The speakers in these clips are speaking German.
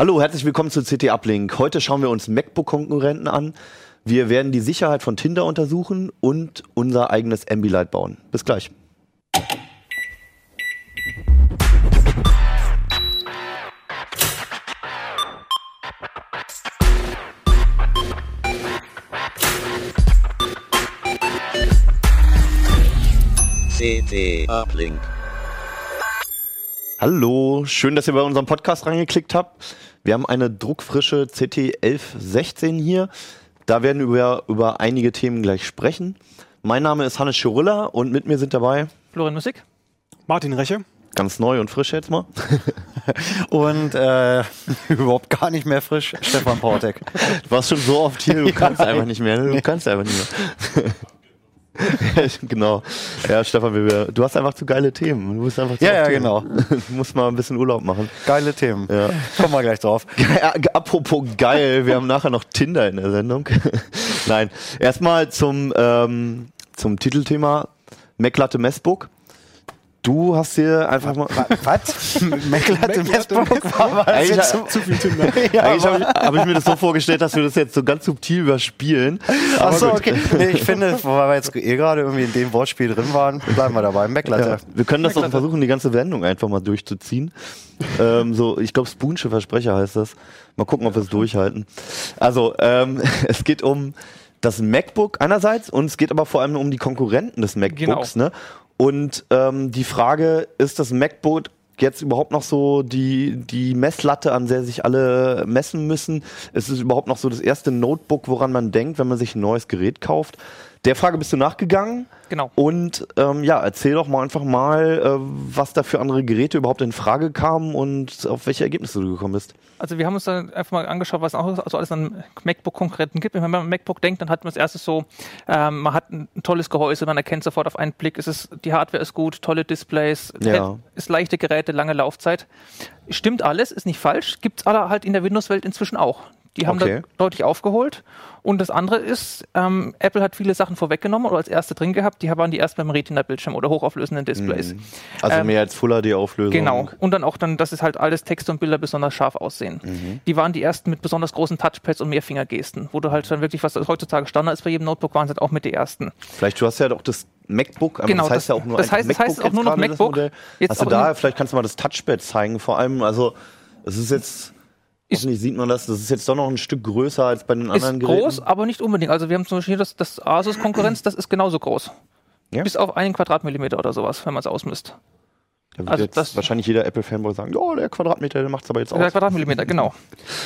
Hallo, herzlich willkommen zu CT Uplink. Heute schauen wir uns MacBook-Konkurrenten an. Wir werden die Sicherheit von Tinder untersuchen und unser eigenes Ambilight bauen. Bis gleich. CT Uplink. Hallo, schön, dass ihr bei unserem Podcast reingeklickt habt. Wir haben eine druckfrische CT 1116 hier. Da werden wir über einige Themen gleich sprechen. Mein Name ist Hannes Schirilla und mit mir sind dabei Florian Musik. Martin Reche. ganz neu und frisch jetzt mal. Und äh, überhaupt gar nicht mehr frisch, Stefan Portek. Du warst schon so oft hier, du kannst einfach nicht mehr. ne? Du kannst einfach nicht mehr. Genau. Ja, Stefan, du hast einfach zu geile Themen. Du bist einfach zu Ja, ja, genau. Du musst mal ein bisschen Urlaub machen. Geile Themen. Ja. Kommen wir gleich drauf. Apropos geil, wir haben nachher noch Tinder in der Sendung. Nein, erstmal zum, ähm, zum Titelthema MacLatte Messbook. Du hast hier einfach mal. Was? Mecklatte Messbook war was Eigentlich, jetzt so, zu viel Tinder. Eigentlich habe ich, hab ich mir das so vorgestellt, dass wir das jetzt so ganz subtil überspielen. Achso, okay. Nee, ich finde, weil wir jetzt eh gerade irgendwie in dem Wortspiel drin waren, bleiben wir dabei. Mecklatte. Ja, wir können das doch versuchen, die ganze Wendung einfach mal durchzuziehen. ähm, so, ich glaube, Spoonsche Versprecher heißt das. Mal gucken, ob wir es durchhalten. Also, ähm, es geht um das MacBook einerseits und es geht aber vor allem um die Konkurrenten des MacBooks. Ne? Und ähm, die Frage, ist das MacBook jetzt überhaupt noch so die, die Messlatte, an der sich alle messen müssen? Ist es überhaupt noch so das erste Notebook, woran man denkt, wenn man sich ein neues Gerät kauft? Der Frage bist du nachgegangen. Genau. Und ähm, ja, erzähl doch mal einfach mal, äh, was da für andere Geräte überhaupt in Frage kamen und auf welche Ergebnisse du gekommen bist. Also wir haben uns dann einfach mal angeschaut, was auch so alles an MacBook-Konkurrenten gibt. Wenn man an MacBook denkt, dann hat man als erstes so, ähm, man hat ein tolles Gehäuse, man erkennt sofort auf einen Blick, es ist, die Hardware ist gut, tolle Displays, Ja. ist leichte Geräte, lange Laufzeit. Stimmt alles, ist nicht falsch, gibt's aber halt in der Windows-Welt inzwischen auch. Die haben Okay. da deutlich aufgeholt. Und das andere ist, ähm, Apple hat viele Sachen vorweggenommen oder als erste drin gehabt, die waren die erst beim Retina-Bildschirm oder hochauflösenden Displays. Also Ähm, mehr als Full HD Auflösung. Genau. Und dann auch dann, dass es halt alles Texte und Bilder besonders scharf aussehen. Mhm. Die waren die ersten mit besonders großen Touchpads und Mehrfingergesten, wo du halt dann wirklich, was heutzutage Standard ist bei jedem Notebook, waren es halt auch mit die ersten. Vielleicht du hast ja doch das MacBook, aber Genau, das heißt das- ja auch nur das heißt- das heißt MacBook auch nur noch MacBook. Jetzt auch da, vielleicht kannst du mal das Touchpad zeigen. Vor allem, also es ist jetzt, hoffentlich sieht man das, das ist jetzt doch noch ein Stück größer als bei den Ist anderen Geräten. groß, aber nicht unbedingt. Also wir haben zum Beispiel hier das, das Asus-Konkurrenz, das ist genauso groß. Ja? Bis auf einen Quadratmillimeter oder sowas, wenn man es ausmisst. Da wird also jetzt wahrscheinlich jeder Apple-Fanboy sagen, ja, der Quadratmeter, der macht's aber jetzt Der aus. Quadratmillimeter, genau.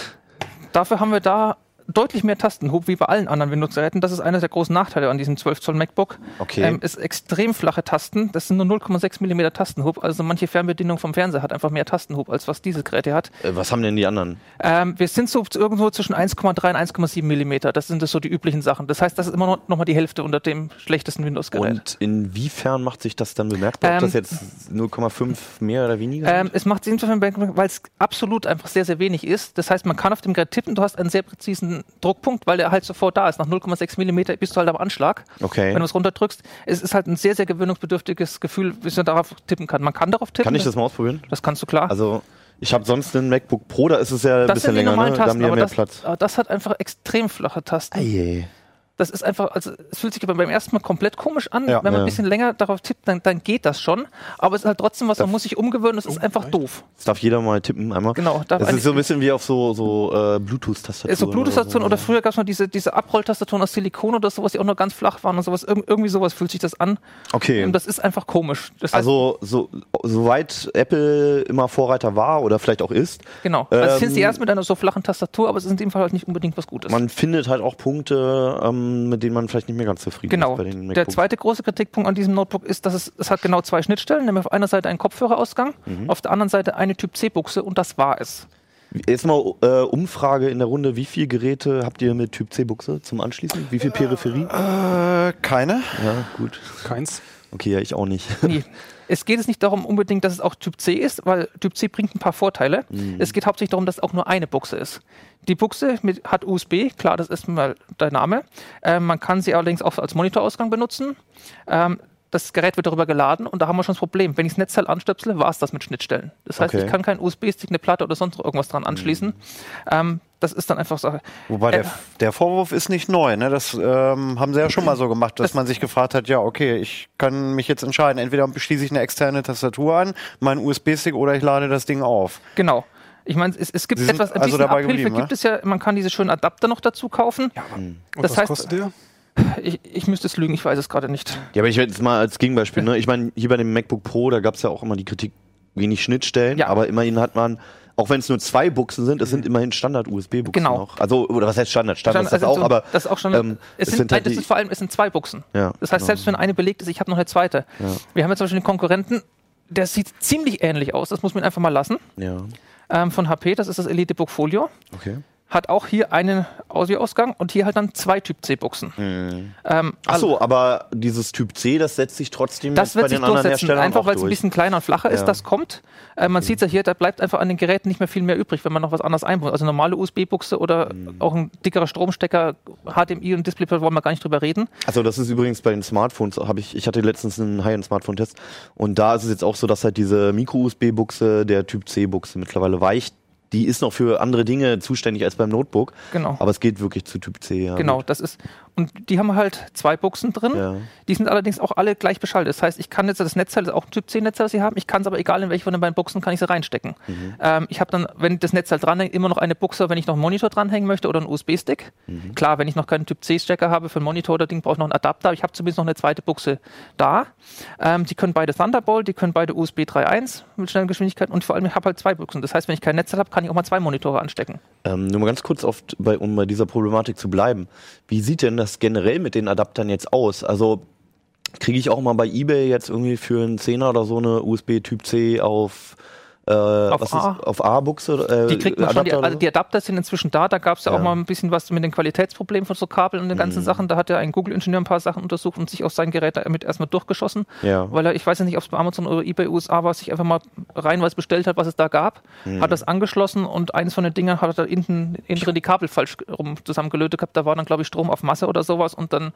Dafür haben wir da deutlich mehr Tastenhub wie bei allen anderen Windows-Geräten. Das ist einer der großen Nachteile an diesem 12 Zoll MacBook. Okay. Ähm, ist extrem flache Tasten. Das sind nur 0,6 Millimeter Tastenhub. Also manche Fernbedienung vom Fernseher hat einfach mehr Tastenhub, als was dieses Gerät hier hat. Äh, Was haben denn die anderen? Ähm, wir sind so irgendwo zwischen 1,3 und 1,7 Millimeter. Das sind das so die üblichen Sachen. Das heißt, das ist immer noch, noch mal die Hälfte unter dem schlechtesten Windows-Gerät. Und inwiefern macht sich das dann bemerkbar? Ob Ähm, das jetzt 0,5 mehr oder weniger Ähm, es macht Sinn, weil es absolut einfach sehr, sehr wenig ist. Das heißt, man kann auf dem Gerät tippen, du hast einen sehr präzisen Druckpunkt, weil der halt sofort da ist. Nach 0,6 Millimeter bist du halt am Anschlag, Okay. wenn du es runterdrückst. Es ist halt ein sehr, sehr gewöhnungsbedürftiges Gefühl, wie man darauf tippen kann. Man kann darauf tippen. Kann ich das mal ausprobieren? Das kannst du klar. Also, ich habe sonst einen MacBook Pro, da ist es ja ein das bisschen sind die länger, ne? da haben Tasten, die ja aber mehr das, Platz. aber das hat einfach extrem flache Tasten. Eieiei. Das ist einfach, also es fühlt sich aber beim ersten Mal komplett komisch an. Ja. Wenn man Ja. ein bisschen länger darauf tippt, dann, dann geht das schon. Aber es ist halt trotzdem was, man muss sich umgewöhnen, das ist einfach doof. Das darf jeder mal tippen einmal. Genau, darf Das ist so ein bisschen wie auf so, so äh, Bluetooth-Tastaturen. Ist so Bluetooth-Tastaturen oder früher gab es mal diese, diese Abrolltastaturen aus Silikon oder sowas, die auch noch ganz flach waren und sowas. Irg irgendwie sowas fühlt sich das an. Okay. Und das ist einfach komisch. Das heißt, Also, so, soweit Apple immer Vorreiter war oder vielleicht auch ist, genau. Also ähm, sind sie erst mit einer so flachen Tastatur, aber es ist in dem Fall halt nicht unbedingt was Gutes. man findet halt auch Punkte, ähm, mit denen man vielleicht nicht mehr ganz zufrieden Genau. ist bei den Der zweite große Kritikpunkt an diesem Notebook ist, dass es, es hat genau zwei Schnittstellen, nämlich auf einer Seite einen Kopfhörerausgang, Mhm. auf der anderen Seite eine Typ-C-Buchse und das war es. Jetzt mal äh, Umfrage in der Runde. Wie viele Geräte habt ihr mit Typ C-Buchse zum Anschließen? Wie viel Peripherie? Äh, keine. Ja, gut. Keins. Okay, ja, ich auch nicht. Nee. Es geht es nicht darum unbedingt, dass es auch Typ C ist, weil Typ C bringt ein paar Vorteile. Mhm. Es geht hauptsächlich darum, dass es auch nur eine Buchse ist. Die Buchse mit, hat USB, klar, das ist mal der Name. Ähm, man kann sie allerdings auch als Monitorausgang benutzen. Ähm, das Gerät wird darüber geladen und da haben wir schon das Problem. Wenn ich das Netzteil anstöpsele, war es das mit Schnittstellen. Das heißt, Okay. ich kann keinen USB-Stick, eine Platte oder sonst irgendwas dran anschließen. Ähm, das ist dann einfach Sache. Wobei der, Äh, der Vorwurf ist nicht neu. Ne? Das ähm, haben sie ja schon mal so gemacht, dass Das- man sich gefragt hat, ja, okay, ich kann mich jetzt entscheiden, entweder schließe ich eine externe Tastatur an, meinen USB-Stick oder ich lade das Ding auf. Genau. Ich meine, es, es gibt Sie etwas, ein also bisschen dabei Abhilfe geblieben, gibt ne? es ja, man kann diese schönen Adapter noch dazu kaufen. Und Das was heißt- kostet der? Ich, ich müsste es lügen, ich weiß es gerade nicht. Ja, aber ich jetzt mal als Gegenbeispiel, ne? Ich meine, hier bei dem MacBook Pro, da gab es ja auch immer die Kritik, wenig Schnittstellen, Ja. aber immerhin hat man, auch wenn es nur zwei Buchsen sind, es sind immerhin Standard-USB-Buchsen Genau. noch. Also, oder was heißt Standard? Standard ist das Also auch, so- aber das ist auch schon. ähm, es, es sind, sind halt die- ist vor allem, es sind zwei Buchsen. Ja, das heißt, genau. selbst wenn eine belegt ist, ich habe noch eine zweite. Ja. Wir haben jetzt zum Beispiel den Konkurrenten, der sieht ziemlich ähnlich aus. Das muss man einfach mal lassen. ja, Ähm, von HP, das ist das Elitebook Folio. okay. Hat auch hier einen Audioausgang und hier halt dann zwei Typ C-Buchsen. Mhm. Ähm, Ach so, aber dieses Typ C, das setzt sich trotzdem Das wird bei sich den anderen durchsetzen, Herstellern einfach weil es ein bisschen kleiner und flacher ist, Ja. das kommt. Äh, man sieht es ja hier, da bleibt einfach an den Geräten nicht mehr viel mehr übrig, wenn man noch was anderes einbaut. Also normale USB-Buchse oder Mhm. auch ein dickerer Stromstecker, HDMI und Display, wollen wir gar nicht drüber reden. Also das ist übrigens bei den Smartphones, habe ich, ich hatte letztens einen High-End-Smartphone-Test und da ist es jetzt auch so, dass halt diese Micro-USB-Buchse der Typ C-Buchse mittlerweile weicht. Die ist noch für andere Dinge zuständig als beim Notebook, Genau. aber es geht wirklich zu Typ C. Ja, Genau, das ist. Und die haben halt zwei Buchsen drin. Ja. Die sind allerdings auch alle gleich beschaltet. Das heißt, ich kann jetzt das Netzteil, das ist auch ein Typ C Netzteil, das sie haben, ich kann es aber egal in welche von den beiden Buchsen, kann ich sie reinstecken. Mhm. Ähm, ich habe dann, wenn das Netzteil dranhängt, immer noch eine Buchse, wenn ich noch einen Monitor dranhängen möchte oder einen USB-Stick. Mhm. Klar, wenn ich noch keinen Typ C-Stecker habe für einen Monitor oder Ding, brauche ich noch einen Adapter. Aber ich habe zumindest noch eine zweite Buchse da. Ähm, die können beide Thunderbolt, die können beide USB 3.1 mit schnellen Geschwindigkeiten und vor allem, ich habe halt zwei Buchsen. Das heißt, wenn ich kein Netzteil habe, kann ich auch mal zwei Monitore anstecken. Ähm, nur mal ganz kurz, auf, bei, um bei dieser Problematik zu bleiben. Wie sieht denn das generell mit den Adaptern jetzt aus? Also kriege ich auch mal bei eBay jetzt irgendwie für einen Zehner oder so eine USB Typ C auf äh, was A. Ist, auf A-Buchse? Äh, Die kriegt man schon, die, Adapter oder also die Adapter sind inzwischen da. Da gab es ja, auch Ja. Mhm. mal ein bisschen was mit den Qualitätsproblemen von so Kabeln und den ganzen Sachen. Da hat ja ein Google-Ingenieur ein paar Sachen untersucht und sich auf sein Gerät damit erstmal durchgeschossen. Ja. Weil er, ich weiß ja nicht, ob es bei Amazon oder eBay USA war, sich einfach mal reinweise bestellt hat, was es da gab, Mhm. hat das angeschlossen und eines von den Dingern hat er hinten, innen drin die Kabel falsch rum zusammengelötet gehabt. Da war dann, glaube ich, Strom auf Masse oder sowas und dann,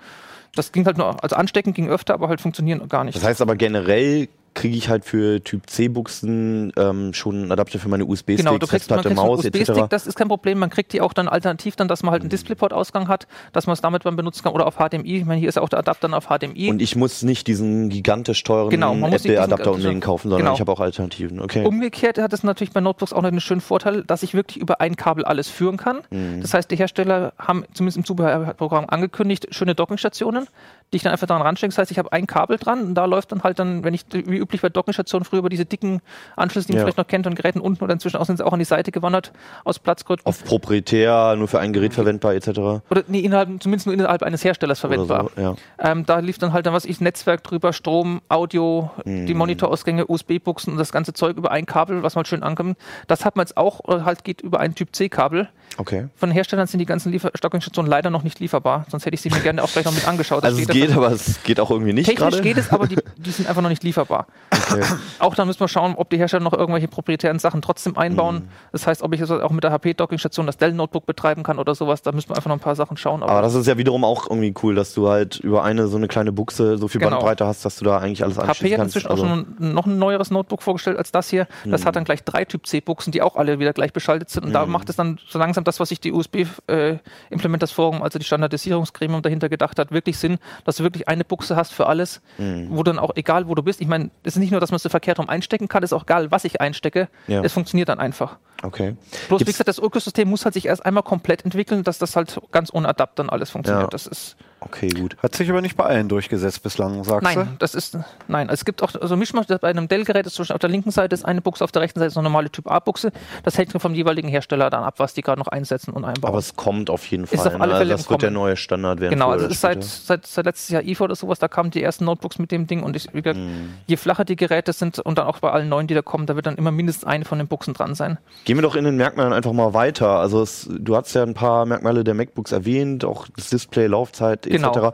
das ging halt nur, also anstecken ging öfter, aber halt funktionieren gar nicht. Das heißt aber generell kriege ich halt für Typ C-Buchsen ähm, schon einen Adapter für meine USB-Sticks, Genau, du kriegst, Festplatte, Maus USB-Stick, das ist kein Problem. Man kriegt die auch dann alternativ, dann, dass man halt einen DisplayPort-Ausgang hat, dass man es damit dann benutzen kann oder auf HDMI. Ich meine, hier ist auch der Adapter dann auf HDMI. Und ich muss nicht diesen gigantisch teuren Genau, Apple-Adapter unbedingt kaufen, sondern Genau. ich habe auch Alternativen. Okay. Umgekehrt hat es natürlich bei Notebooks auch noch einen schönen Vorteil, dass ich wirklich über ein Kabel alles führen kann. Mhm. Das heißt, die Hersteller haben zumindest im Zubehörprogramm angekündigt, schöne Dockingstationen, die ich dann einfach daran ranstecke. Das heißt, ich habe ein Kabel dran und da läuft dann halt dann, wenn ich wie üblich bei Dockingstationen früher über diese dicken Anschlüsse, die man Ja. vielleicht noch kennt, und Geräten unten oder inzwischen auch sind sie auch an die Seite gewandert aus Platzgründen. Auf proprietär, nur für ein Gerät verwendbar etc. Oder nee, innerhalb, zumindest nur innerhalb eines Herstellers verwendbar. So, ja. Ähm, da lief dann halt dann was ich Netzwerk drüber, Strom, Audio, Mhm. die Monitorausgänge, USB-Buchsen und das ganze Zeug über ein Kabel, was mal schön ankommt. Das hat man jetzt auch, oder halt geht über ein Typ C-Kabel. Okay. Von den Herstellern sind die ganzen Liefer Stockingstationen leider noch nicht lieferbar, sonst hätte ich sie mir gerne auch gleich noch mit angeschaut. Da Also es geht, das- aber es geht auch irgendwie nicht Technisch gerade. geht es, aber die, die sind einfach noch nicht lieferbar. Okay. Auch da müssen wir schauen, ob die Hersteller noch irgendwelche proprietären Sachen trotzdem einbauen. Mhm. Das heißt, ob ich jetzt auch mit der HP-Dockingstation das Dell-Notebook betreiben kann oder sowas. Da müssen wir einfach noch ein paar Sachen schauen. Aber das ist ja wiederum auch irgendwie cool, dass du halt über eine so eine kleine Buchse so viel Genau. Bandbreite hast, dass du da eigentlich alles HP anschließen hat kannst. inzwischen Also, auch schon ein, noch ein neueres Notebook vorgestellt als das hier. Das Mhm. hat dann gleich drei Typ C-Buchsen, die auch alle wieder gleich beschaltet sind. Und da macht es dann so langsam das, was sich die USB-Implementers Forum, also die Standardisierungsgremium dahinter gedacht hat, wirklich Sinn, dass du wirklich eine Buchse hast für alles, Mhm. wo dann auch egal, wo du bist. Ich meine, es ist nicht nur, dass man es so verkehrt rum einstecken kann, es ist auch egal, was ich einstecke. Ja. Es funktioniert dann einfach. Okay. Bloß, wie Gibt's- gesagt, das Ökosystem muss halt sich erst einmal komplett entwickeln, dass das halt ganz ohne Adapter dann alles funktioniert. Ja. Das ist Okay, gut. Hat sich aber nicht bei allen durchgesetzt bislang, sagst du? Nein, das ist nein. Es gibt auch so Mischmasch. Bei einem Dell-Gerät ist zum Beispiel auf der linken Seite ist eine Buchse, auf der rechten Seite ist eine normale Typ A-Buchse. Das hängt vom jeweiligen Hersteller dann ab, was die gerade noch einsetzen und einbauen. Aber es kommt auf jeden Ist Fall. auf alle ne? Fälle das wird der neue Standard werden. genau, also es ist seit, seit, seit letztes Jahr IFA oder sowas, da kamen die ersten Notebooks mit dem Ding und ich, wie gesagt, Mhm. je flacher die Geräte sind und dann auch bei allen neuen, die da kommen, da wird dann immer mindestens eine von den Buchsen dran sein. Gehen wir doch in den Merkmalen einfach mal weiter. Also es, du hast ja ein paar Merkmale der MacBooks erwähnt, auch das Display, Laufzeit etc. Genau.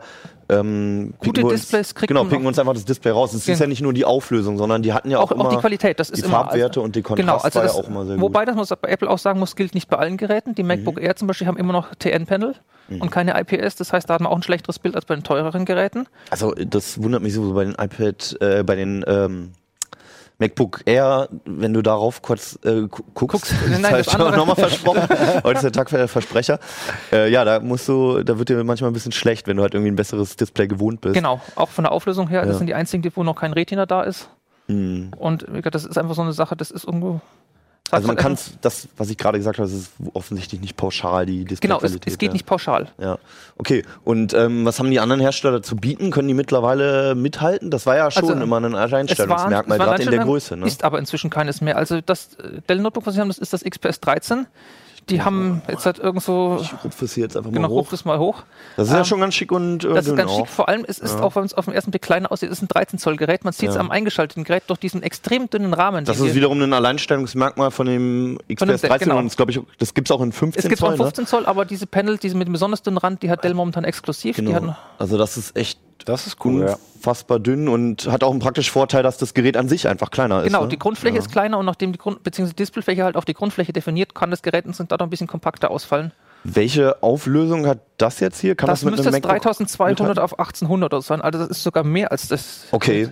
ähm, Gute wir uns- Displays kriegt Genau, picken noch- uns einfach das Display raus. Es ist Gen- ja nicht nur die Auflösung, sondern die hatten ja auch, auch, auch die immer Qualität, das ist die immer Farbwerte und die Kontrast genau, also war das, ja auch immer sehr Wobei gut. Mhm. das man bei Apple auch sagen muss, gilt nicht bei allen Geräten. Die MacBook Air zum Beispiel haben immer noch TN-Panel und keine IPS. Das heißt, da hat man auch ein schlechteres Bild als bei den teureren Geräten. Also das wundert mich so bei den iPad, äh, bei den ähm, MacBook Air, wenn du darauf kurz äh, gu- guckst, Nein, das das habe ich andere. nochmal versprochen. Heute ist der Tag für der Versprecher. Äh, ja, da musst du, da wird dir manchmal ein bisschen schlecht, wenn du halt irgendwie ein besseres Display gewohnt bist. Genau, auch von der Auflösung her. Ja. Das sind die einzigen, wo noch kein Retina da ist. Mhm. Und das ist einfach so eine Sache, das ist irgendwo. Also man kann das, was ich gerade gesagt habe, das ist offensichtlich nicht pauschal die einfach- Genau, es, Displayqualität. es geht ja. nicht pauschal. Ja, okay. Und ähm, was haben die anderen Hersteller zu bieten? Können die mittlerweile mithalten? Das war ja schon Also, immer ein Alleinstellungsmerkmal, gerade in der Größe. Ne? Ist aber inzwischen keines mehr. Also das äh, Dell Notebook, was sie haben, das ist das XPS 13. Die haben jetzt halt irgend so, Ich rupfe es hier jetzt einfach genau, mal hoch. ruf das mal hoch. Das ist ja Ähm, schon ganz schick und äh, Das ist ganz auch. schick. Vor allem, es ist auch, wenn es auf den ersten Blick kleiner aussieht, es ist ein 13 Zoll Gerät. Man sieht es Ja. am eingeschalteten Gerät durch diesen extrem dünnen Rahmen. Das ist wiederum ein Alleinstellungsmerkmal von dem XPS Dell, 13 genau. und das, ich, das gibt es auch in 15 es gibt auch Zoll. einen 15 Zoll, aber diese Panel, diese mit dem besonders dünnen Rand, die hat Dell momentan exklusiv. Ne? Genau. Also das ist echt Das ist cool, ja. unfassbar dünn und hat auch einen praktischen Vorteil, dass das Gerät an sich einfach kleiner ist. genau, ne? die Grundfläche ist kleiner und nachdem die Grund beziehungsweise Displayfläche halt auf die Grundfläche definiert, kann das Gerät uns dadurch ein bisschen kompakter ausfallen. Welche Auflösung hat das jetzt hier? Kann Das, das, mit müsste einem jetzt MacBook 3200 mithalten? auf 1800 oder so sein. Also das ist sogar mehr als das. Okay.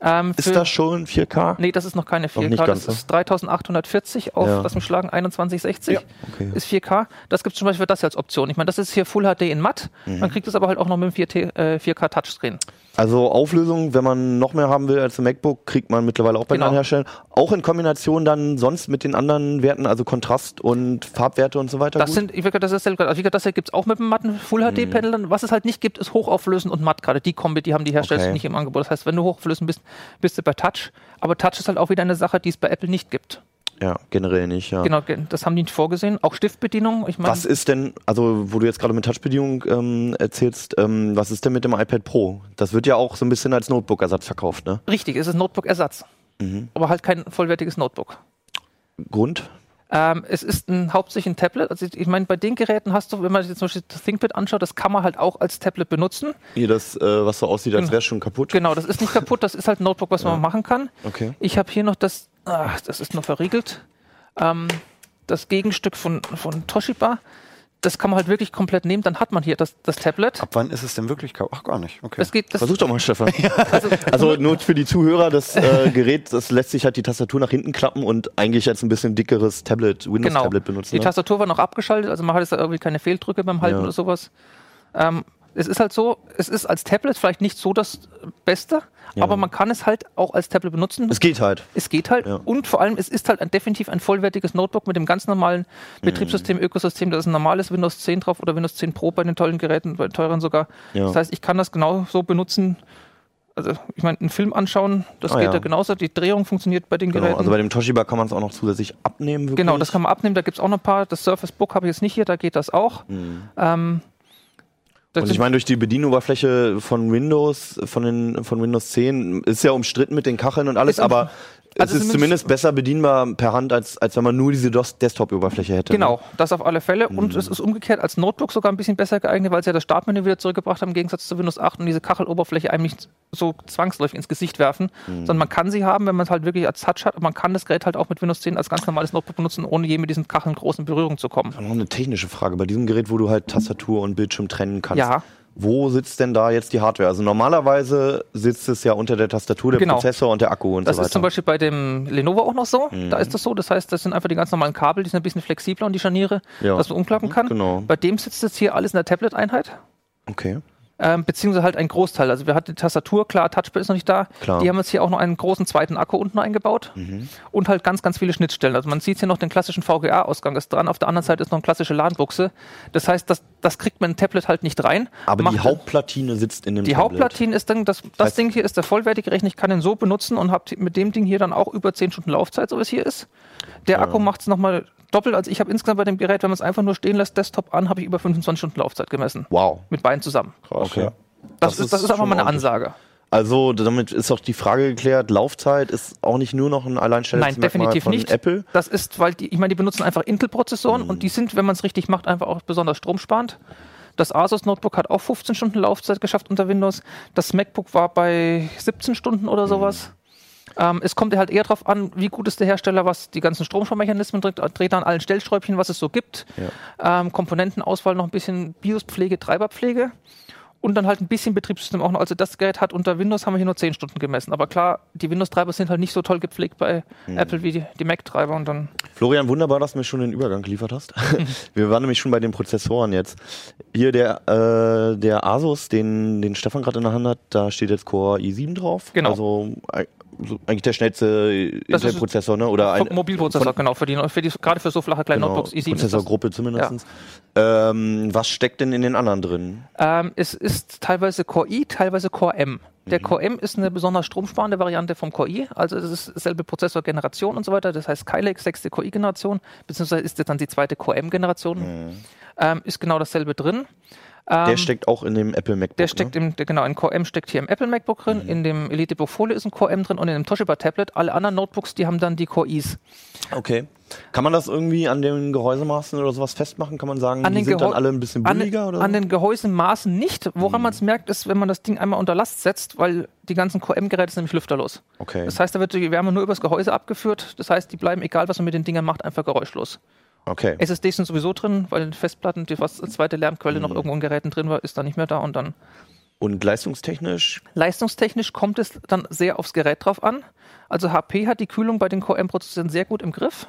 Ähm, Ist für- das schon 4K? Nee, das ist noch keine 4K. nicht ganz, das ne? ist 3840 auf, Ja. lass mich schlagen, 2160. Okay. Ist 4K. Das gibt es zum Beispiel das hier als Option. Ich meine, das ist hier Full HD in matt. Mhm. Man kriegt es aber halt auch noch mit dem 4T, äh, 4K Touchscreen. Also Auflösung, wenn man noch mehr haben will als ein MacBook, kriegt man mittlerweile auch bei Genau. den anderen Herstellern. Auch in Kombination dann sonst mit den anderen Werten, also Kontrast und Farbwerte und so weiter. Das gut? sind, ich würde das ist, also das gibt es auch mit dem matten Full. HD Panel. Dann. Was es halt nicht gibt, ist hochauflösend und matt. Gerade die Kombi, die haben die Hersteller Okay. nicht im Angebot. Das heißt, wenn du hochauflösend bist, bist du bei Touch. Aber Touch ist halt auch wieder eine Sache, die es bei Apple nicht gibt. Ja, generell nicht, ja. Genau, ge- das haben die nicht vorgesehen. Auch Stiftbedienung. Ich meine, Was ist denn, also wo du jetzt gerade mit Touchbedienung ähm, erzählst, ähm, was ist denn mit dem iPad Pro? Das wird ja auch so ein bisschen als Notebook-Ersatz verkauft, ne? richtig, es ist Notebook-Ersatz. Mhm. Aber halt kein vollwertiges Notebook. Grund? Ähm, es ist ein, hauptsächlich ein Tablet. Also ich meine, bei den Geräten hast du, wenn man sich jetzt zum Beispiel das ThinkPad anschaut, das kann man halt auch als Tablet benutzen. Hier das, äh, was so aussieht, als Genau. wäre es schon kaputt. Genau, das ist nicht kaputt, das ist halt ein Notebook, was man machen kann. Okay. Ich habe hier noch das, ach, das ist noch verriegelt, ähm, das Gegenstück von, von Toshiba. Das kann man halt wirklich komplett nehmen, dann hat man hier das, das Tablet. Ab wann ist es denn wirklich kaputt? Ach, gar nicht. Okay. Das geht, das, Versuch doch mal, Stefan. also, Also nur für die Zuhörer, das äh, Gerät, das lässt sich halt die Tastatur nach hinten klappen und eigentlich als ein bisschen dickeres Tablet, genau. Windows-Tablet benutzen. Die Ne? Tastatur war noch abgeschaltet, also man hat jetzt da irgendwie keine Fehldrücke beim Halten Ja. oder sowas. Ähm, es ist halt so, es ist als Tablet vielleicht nicht so das Beste, Ja. aber man kann es halt auch als Tablet benutzen. Es geht halt. Es geht halt Ja. und vor allem, es ist halt ein, definitiv ein vollwertiges Notebook mit dem ganz normalen Betriebssystem, Ökosystem. Da ist ein normales Windows 10 drauf oder Windows 10 Pro bei den tollen Geräten, bei den teuren sogar. Ja. Das heißt, ich kann das genau so benutzen. Also, ich meine, einen Film anschauen, das Ah, geht ja. ja genauso. Die Drehung funktioniert bei den Genau. Geräten. Also bei dem Toshiba kann man es auch noch zusätzlich abnehmen. Wirklich. Genau, das kann man abnehmen. Da gibt es auch noch ein paar. Das Surface Book habe ich jetzt nicht hier, da geht das auch. Ähm, das. Und ich meine, durch die Bedienoberfläche von Windows, von, den, von Windows 10, ist ja umstritten mit den Kacheln und alles, aber also es ist zumindest- zumindest besser bedienbar per Hand, als, als wenn man nur diese Desktop-Oberfläche hätte. Genau, Ne? das auf alle Fälle. Mhm. Und es ist umgekehrt als Notebook sogar ein bisschen besser geeignet, weil sie ja das Startmenü wieder zurückgebracht haben, im Gegensatz zu Windows 8 und diese Kacheloberfläche einem nicht so zwangsläufig ins Gesicht werfen, Mhm. sondern man kann sie haben, wenn man es halt wirklich als Touch hat. Und man kann das Gerät halt auch mit Windows 10 als ganz normales Notebook benutzen, ohne je mit diesen Kacheln groß in Berührung zu kommen. Noch eine technische Frage. Bei diesem Gerät, wo du halt Tastatur und Bildschirm trennen kannst, Ja. Wo sitzt denn da jetzt die Hardware? Also normalerweise sitzt es ja unter der Tastatur, der Genau. Prozessor und der Akku und Das so weiter. ist zum Beispiel bei dem Lenovo auch noch so. Mhm. Da ist das so. Das heißt, das sind einfach die ganz normalen Kabel, die sind ein bisschen flexibler und die Scharniere, Ja. dass man umklappen kann. Genau. Bei dem sitzt jetzt hier alles in der Tablet-Einheit. okay. Ähm, beziehungsweise halt ein Großteil. Also wir hatten die Tastatur, klar, Touchpad ist noch nicht da. Klar. Mhm. Die haben jetzt hier auch noch einen großen zweiten Akku unten eingebaut und halt ganz, ganz viele Schnittstellen. Also man sieht hier noch den klassischen VGA-Ausgang ist dran. Auf der anderen Seite ist noch eine klassische LAN-Buchse. Das heißt, das, das kriegt man ein Tablet halt nicht rein. Aber die Hauptplatine sitzt in dem die Tablet. Hauptplatine ist dann, das, das heißt- Ding hier ist der vollwertige Rechner. Ich kann den so benutzen und habe mit dem Ding hier dann auch über 10 Stunden Laufzeit, so wie es hier ist. Der Akku macht es nochmal doppelt. Also ich habe insgesamt bei dem Gerät, wenn man es einfach nur stehen lässt, Desktop an, habe ich über 25 Stunden Laufzeit gemessen. Wow. Mit beiden zusammen. Okay. Das, ist, das ist einfach mal eine. Ansage. Also damit ist auch die Frage geklärt, Laufzeit ist auch nicht nur noch ein Nein, Alleinstellungsmerkmal definitiv von nicht. Apple. Das ist, weil die, ich meine, die benutzen einfach Intel-Prozessoren und die sind, wenn man es richtig macht, einfach auch besonders stromsparend. Das Asus Notebook hat auch 15 Stunden Laufzeit geschafft unter Windows. Das MacBook war bei 17 Stunden oder sowas. Ähm, es kommt halt eher darauf an, wie gut ist der Hersteller, was die ganzen Stromsparmechanismen dreht, dreht an allen Stellsträubchen, was es so gibt. Ähm, Komponentenauswahl noch ein bisschen BIOS-Pflege, Treiberpflege und dann halt ein bisschen Betriebssystem auch noch. Also das Gerät hat unter Windows haben wir hier nur 10 Stunden gemessen. Aber klar, die Windows-Treiber sind halt nicht so toll gepflegt bei Apple wie die, die Mac-Treiber und dann. Florian, wunderbar, dass du mir schon den Übergang geliefert hast. Wir waren nämlich schon bei den Prozessoren jetzt. Hier der, äh, der Asus, den, den Stefan gerade in der Hand hat, da steht jetzt Core i7 drauf. Genau. Also äh, so, eigentlich der schnellste Das ist- Intel-Prozessor, ne? Oder ein, Mobilprozessor, genau, für die, für die, gerade für so flache kleine genau, Notebooks. i7 ist das. Prozessorgruppe zumindest. Ähm, was steckt denn in den anderen drin? Ähm, es ist teilweise Core i, teilweise Core M. Der Core M ist eine besonders stromsparende Variante vom Core i, also es ist selbe Prozessorgeneration und so weiter. Das heißt Skylake, sechste Core i-Generation, beziehungsweise ist jetzt dann die zweite Core M-Generation. Ähm, ist genau dasselbe drin. Der Ähm, steckt auch in dem Apple MacBook. Der steckt ne? im, der, genau, in Core M steckt hier im Apple MacBook drin, in dem EliteBook Folio ist ein Core M drin und in dem Toshiba Tablet. Alle anderen Notebooks, die haben dann die Core Is. Okay. Kann man das irgendwie an den Gehäusemaßen oder sowas festmachen? Kann man sagen, An die den sind dann Gehäu- alle ein bisschen An, billiger? oder? an den Gehäusemaßen nicht. Woran Mhm. man es merkt, ist, wenn man das Ding einmal unter Last setzt, weil die ganzen Core M-Geräte sind nämlich lüfterlos. okay. Das heißt, da wird die Wärme nur übers Gehäuse abgeführt. Das heißt, die bleiben, egal was man mit den Dingern macht, einfach geräuschlos. Okay. SSDs sind sowieso drin, weil Festplatten, die was zweite Lärmquelle Mhm. noch irgendwo in Geräten drin war, ist da nicht mehr da und dann Und leistungstechnisch? Leistungstechnisch kommt es dann sehr aufs Gerät drauf an. Also HP hat die Kühlung bei den Core M-Prozessoren sehr gut im Griff.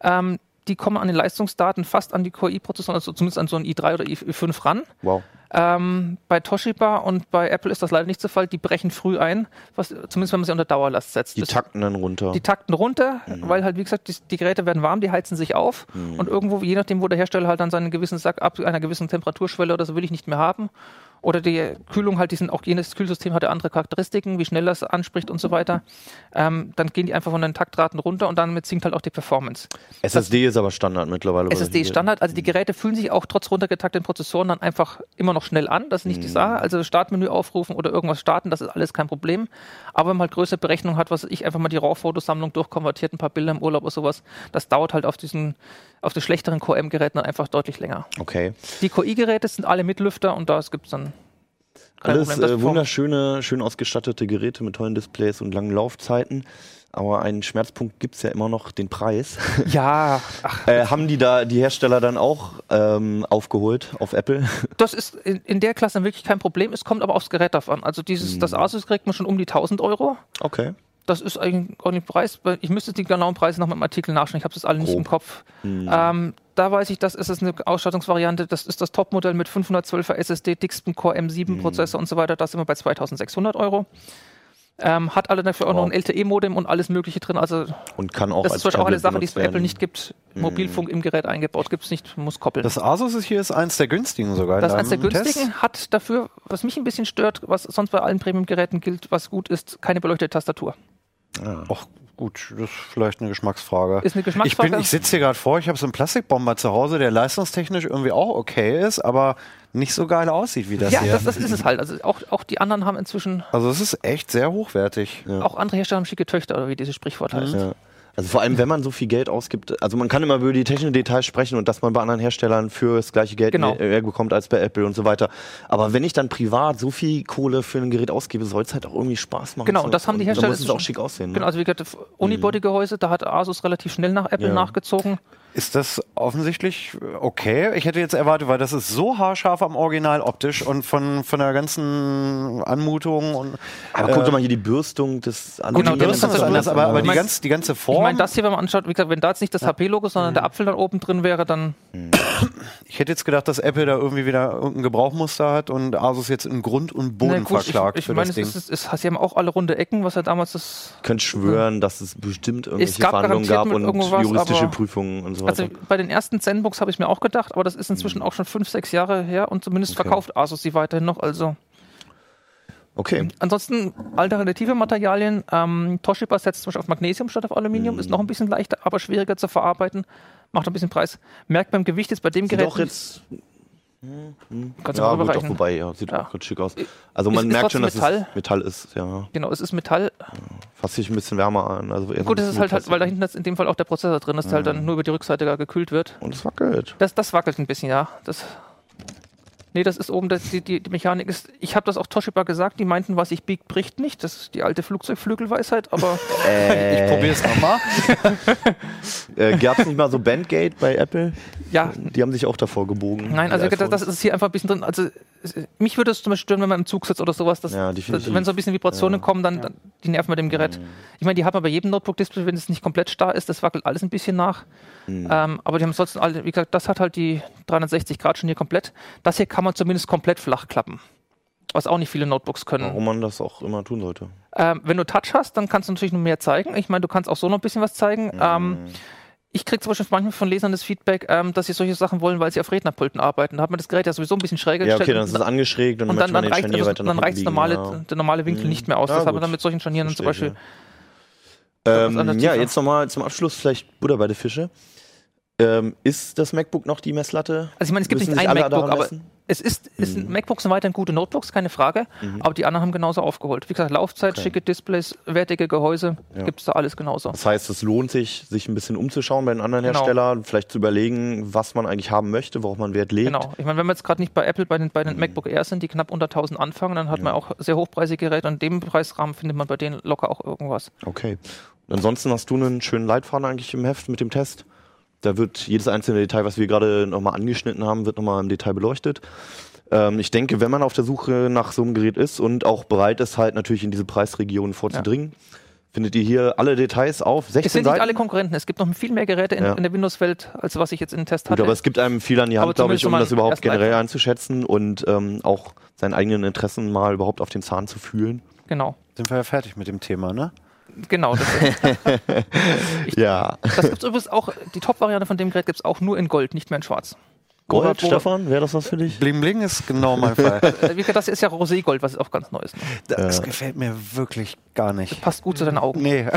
Ähm, die kommen an den Leistungsdaten fast an die Core i-Prozessoren, also zumindest an so einen i3 oder i5 ran. Wow. Ähm, bei Toshiba und bei Apple ist das leider nicht der Fall. Die brechen früh ein, was, zumindest wenn man sie unter Dauerlast setzt. Die Das- takten dann runter. die takten runter, weil halt, wie gesagt, die, die Geräte werden warm, die heizen sich auf und irgendwo, je nachdem, wo der Hersteller halt dann seinen gewissen sagt, ab einer gewissen Temperaturschwelle oder so will ich nicht mehr haben. Oder die Kühlung halt, die sind auch jenes Kühlsystem hat ja andere Charakteristiken, wie schnell das anspricht und so weiter. Ähm, dann gehen die einfach von den Taktraten runter und damit sinkt halt auch die Performance. SSD ist aber Standard mittlerweile. SSD ist Standard, also die Geräte fühlen sich auch trotz runtergetakteten Prozessoren dann einfach immer noch schnell an, das ist nicht die Sache. Also Startmenü aufrufen oder irgendwas starten, das ist alles kein Problem. Aber wenn man halt größere Berechnung hat, was ich einfach mal die RAW-Fotosammlung durchkonvertiert, ein paar Bilder im Urlaub oder sowas, das dauert halt auf diesen, auf den schlechteren Core M-Geräten dann einfach deutlich länger. Okay. Die Core i-Geräte sind alle mit Lüfter und da gibt es dann kein Alles Problem. Äh, wunderschöne, schön ausgestattete Geräte mit tollen Displays und langen Laufzeiten. Aber einen Schmerzpunkt gibt es ja immer noch, den Preis. Ja, äh, haben die da die Hersteller dann auch ähm, aufgeholt auf Apple? das ist in, in der Klasse wirklich kein Problem. Es kommt aber aufs Gerät an. Also dieses, das Asus kriegt man schon um die 1000 Euro. Okay. Das ist eigentlich auch nicht Preis. Ich müsste die genauen Preise noch mit dem Artikel nachschauen. Ich habe das alle nicht Grob. im Kopf. Ähm, da weiß ich, das ist es eine Ausstattungsvariante. Das ist das Topmodell mit 512er SSD, dicksten Core M7 Prozessor und so weiter. Da sind wir bei 2600 Euro. Ähm, hat alle dafür auch noch Wow. ein LTE-Modem und alles Mögliche drin. Also Und kann auch das ist als zum Beispiel auch eine Tablet Sache, die es bei Apple nicht gibt. Mobilfunk im Gerät eingebaut. Gibt es nicht, muss koppeln. Das Asus ist hier ist eins der günstigen sogar. Das ist eines der günstigen, Test. hat dafür, was mich ein bisschen stört, was sonst bei allen Premium-Geräten gilt, was gut ist, keine beleuchtete Tastatur. Ach gut, das ist vielleicht eine Geschmacksfrage. Ist eine Ich, Geschmacksfrage. bin- ich sitze hier gerade vor, ich habe so einen Plastikbomber zu Hause, der leistungstechnisch irgendwie auch okay ist, aber nicht so geil aussieht wie das ja, hier. das, das ist es halt. Also auch, auch die anderen haben inzwischen, also es ist echt sehr hochwertig. auch andere Hersteller haben schicke Töchter, oder wie dieses Sprichwort heißt. Ja. Also vor allem, wenn man so viel Geld ausgibt, also man kann immer über die technischen Details sprechen und dass man bei anderen Herstellern für das gleiche Geld Genau. mehr bekommt als bei Apple und so weiter. Aber wenn ich dann privat so viel Kohle für ein Gerät ausgebe, soll es halt auch irgendwie Spaß machen. Genau, und das haben die Hersteller- Da muss es auch schick aussehen. Genau, Ne? also wie gesagt, Unibody-Gehäuse, da hat Asus relativ schnell nach Apple Ja. nachgezogen. Ist das offensichtlich okay? Ich hätte jetzt erwartet, weil das ist so haarscharf am Original optisch und von, von der ganzen Anmutung und Aber guck doch mal hier die Bürstung des Genau, die Bürste ist anders, aber, aber die, Ich ganz, die ganze Ich Form. meine, das hier, wenn man anschaut, wie gesagt, wenn da jetzt nicht das HP-Logo, sondern der Apfel da oben drin wäre, dann Ich hätte jetzt gedacht, dass Apple da irgendwie wieder irgendein Gebrauchmuster hat und Asus jetzt in Grund und Boden Na gut, verklagt ich, ich meine, es, ist, es, es, sie haben auch alle runde Ecken, was ja damals das könnt schwören, dass es bestimmt irgendwelche gab Verhandlungen gab und juristische Prüfungen und so. Also bei den ersten Zenbooks habe ich mir auch gedacht, aber das ist inzwischen auch schon fünf, sechs Jahre her und zumindest Okay. verkauft Asus sie weiterhin noch. Also okay. ansonsten alternative Materialien. Ähm, Toshiba setzt zum Beispiel auf Magnesium statt auf Aluminium, Mhm. ist noch ein bisschen leichter, aber schwieriger zu verarbeiten. Macht ein bisschen Preis. Merkt beim Gewicht jetzt bei dem Sieht Gerät. auch jetzt, kannst du ja mal gut, auch überreichen. wobei, ja, sieht Ja. auch ganz schick aus. Also Ist- man ist merkt trotzdem schon, dass Metall. es Metall ist, ja. Genau, es ist Metall. Fasst sich ein bisschen wärmer an. Also Gut, es ist halt, halt weil da hinten jetzt in dem Fall auch der Prozessor drin ist, der halt dann nur über die Rückseite gekühlt wird. Und es wackelt. Das, das wackelt ein bisschen, ja. Das, Nee, das ist oben, das, die, die, die Mechanik ist, ich habe das auch Toshiba gesagt, die meinten, was ich biegt, bricht nicht. Das ist die alte Flugzeugflügelweisheit, aber Ich probiere es nochmal. Äh, Gab es nicht mal so Bandgate bei Apple? ja, Die haben sich auch davor gebogen. Nein, also das, das ist hier einfach ein bisschen drin. Also mich würde es zum Beispiel stören, wenn man im Zug sitzt oder sowas. Dass, Ja, dass, wenn so ein bisschen Vibrationen kommen, dann, dann die nerven bei dem Gerät. Ich meine, die hat man bei jedem Notebook-Display, wenn es nicht komplett starr ist, das wackelt alles ein bisschen nach. Ähm, aber die haben ansonsten alle, wie gesagt, das hat halt die 360 Grad schon hier komplett. Das hier kann man zumindest komplett flach klappen. Was auch nicht viele Notebooks können. Warum man das auch immer tun sollte. Ähm, wenn du Touch hast, dann kannst du natürlich noch mehr zeigen. Ich meine, du kannst auch so noch ein bisschen was zeigen. Ähm, ich kriege zum Beispiel manchmal von Lesern das Feedback, ähm, dass sie solche Sachen wollen, weil sie auf Rednerpulten arbeiten. Da hat man das Gerät ja sowieso ein bisschen schräger Ja, okay, gestellt. dann ist es angeschrägt und, und dann, dann, möchte dann reicht, also, dann reicht normale, ja. der normale Winkel Mhm. nicht mehr aus. Ja, das hat man dann mit solchen Scharnieren zum Verstehe Beispiel. ich, was Ähm, ja, jetzt nochmal zum Abschluss vielleicht Butter bei der Fische. Ähm, ist das MacBook noch die Messlatte? Also ich meine, es gibt Müssen nicht ein MacBook, aber es ist, es sind MacBooks sind weiterhin gute Notebooks, keine Frage. Aber die anderen haben genauso aufgeholt. Wie gesagt, Laufzeit, Okay. schicke Displays, wertige Gehäuse, Ja. gibt es da alles genauso. Das heißt, es lohnt sich, sich ein bisschen umzuschauen bei den anderen Genau. Herstellern, vielleicht zu überlegen, was man eigentlich haben möchte, worauf man Wert legt. Genau. Ich meine, wenn wir jetzt gerade nicht bei Apple bei den, bei den Mhm. MacBook Air sind, die knapp unter 1000 anfangen, dann hat man auch sehr hochpreisige Geräte. Und in dem Preisrahmen findet man bei denen locker auch irgendwas. Okay. Und ansonsten hast du einen schönen Leitfaden eigentlich im Heft mit dem Test. Da wird jedes einzelne Detail, was wir gerade nochmal angeschnitten haben, wird nochmal im Detail beleuchtet. Ähm, ich denke, wenn man auf der Suche nach so einem Gerät ist und auch bereit ist, halt natürlich in diese Preisregion vorzudringen, findet ihr hier alle Details auf 16 Es sind Seiten. nicht alle Konkurrenten. Es gibt noch viel mehr Geräte in, Ja. in der Windows-Welt, als was ich jetzt in den Test Gut, hatte. aber es gibt einem viel an die Hand, glaube ich, um das überhaupt generell Eindruck. einzuschätzen und ähm, auch seinen eigenen Interessen mal überhaupt auf den Zahn zu fühlen. genau. Sind wir ja fertig mit dem Thema, ne? Genau. Das, Ja. das gibt es übrigens auch, die Top-Variante von dem Gerät gibt es auch nur in Gold, nicht mehr in Schwarz. Gold, wo- Stefan, wäre das was für dich? Bling Bling ist genau mein Fall. Äh, wie gesagt, Das ist ja Roségold, was auch ganz neu ist. Ne? Das gefällt mir wirklich gar nicht. Passt gut zu deinen Augen. Nee.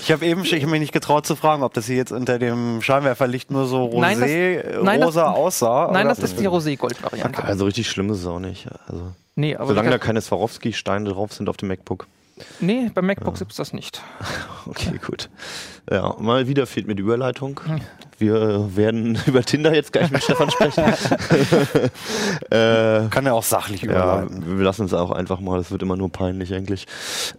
Ich habe eben ich hab mich nicht getraut zu fragen, ob das hier jetzt unter dem Scheinwerferlicht nur so Nein, das- rosé, nein, das- rosa aussah. Nein, oder- das ist die Roségold-Variante. Also richtig schlimm ist es auch nicht. Also, Nee, aber solange da keine Swarovski-Steine drauf sind auf dem MacBook. Nee, beim MacBook gibt es das nicht. Okay, gut. Ja, mal wieder fehlt mir die Überleitung. Wir werden über Tinder jetzt gleich mit Stefan sprechen. äh, Kann er auch sachlich ja, überleiten. wir lassen es auch einfach mal, das wird immer nur peinlich eigentlich.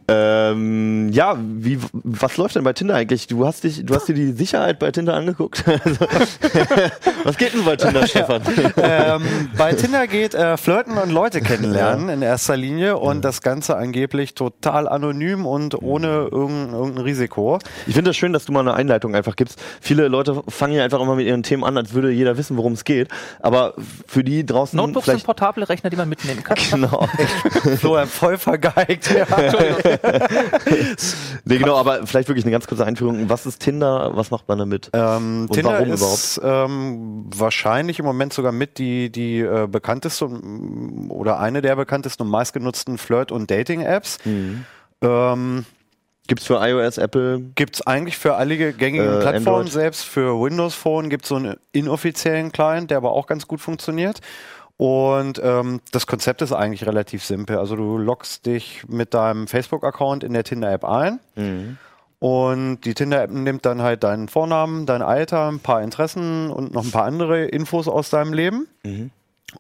Ähm, ja, wie, was läuft denn bei Tinder eigentlich? Du hast dich, du hast dir die Sicherheit bei Tinder angeguckt. Was geht denn bei Tinder, Stefan? ähm, bei Tinder geht äh, Flirten und Leute kennenlernen in erster Linie und das Ganze angeblich total anonym und ohne irgendein, irgendein Risiko. Ich finde das schön, dass du mal eine Einleitung einfach gibst. Viele Leute fangen ja einfach immer mit ihren Themen an, als würde jeder wissen, worum es geht. Aber für die draußen Notebooks sind portable Rechner, die man mitnehmen kann. genau. Florian voll vergeigt. Ja. nee, genau, aber vielleicht wirklich eine ganz kurze Einführung. Was ist Tinder? Was macht man damit? Ähm, Und Tinder warum ist ähm, wahrscheinlich im Moment sogar mit die, die äh, bekannteste oder eine der bekanntesten und meistgenutzten Flirt- und Dating-Apps. Mhm. Ähm, Gibt's für iOS, Apple? gibt es eigentlich für alle gängigen Äh, Plattformen, Android. selbst für Windows Phone gibt es so einen inoffiziellen Client, der aber auch ganz gut funktioniert. Und ähm, das Konzept ist eigentlich relativ simpel. Also du loggst dich mit deinem Facebook-Account in der Tinder-App ein. Und die Tinder-App nimmt dann halt deinen Vornamen, dein Alter, ein paar Interessen und noch ein paar andere Infos aus deinem Leben.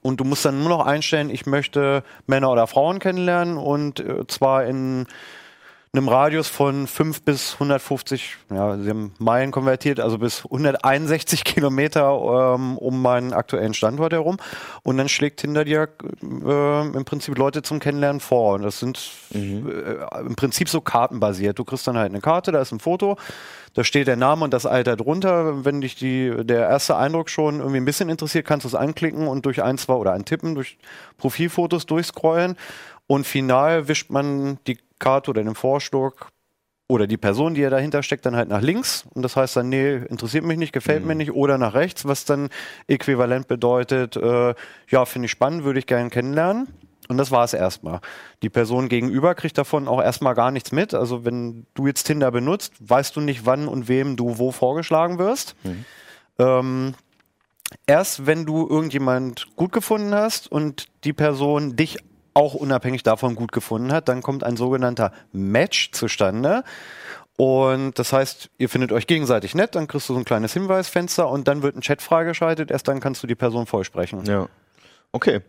Und du musst dann nur noch einstellen, ich möchte Männer oder Frauen kennenlernen und äh, zwar in einem Radius von 5 bis 150, ja, sie haben Meilen konvertiert, also bis 161 Kilometer ähm, um meinen aktuellen Standort herum. Und dann schlägt Tinder dir äh, im Prinzip Leute zum Kennenlernen vor. Und das sind äh, im Prinzip so kartenbasiert. Du kriegst dann halt eine Karte, da ist ein Foto, da steht der Name und das Alter drunter. Wenn dich die, der erste Eindruck schon irgendwie ein bisschen interessiert, kannst du es anklicken und durch ein, zwei oder antippen, durch Profilfotos durchscrollen. Und final wischt man die Karte oder den Vorstock oder die Person, die ja dahinter steckt, dann halt nach links. Und das heißt dann, nee, interessiert mich nicht, gefällt mir nicht. Oder nach rechts, was dann äquivalent bedeutet, äh, ja, finde ich spannend, würde ich gerne kennenlernen. Und das war es erstmal. Die Person gegenüber kriegt davon auch erstmal gar nichts mit. Also wenn du jetzt Tinder benutzt, weißt du nicht, wann und wem du wo vorgeschlagen wirst. Ähm, erst wenn du irgendjemand gut gefunden hast und die Person dich auch unabhängig davon gut gefunden hat, dann kommt ein sogenannter Match zustande. Und das heißt, ihr findet euch gegenseitig nett, dann kriegst du so ein kleines Hinweisfenster und dann wird ein Chat freigeschaltet. Erst dann kannst du die Person vollsprechen. Ja. Okay.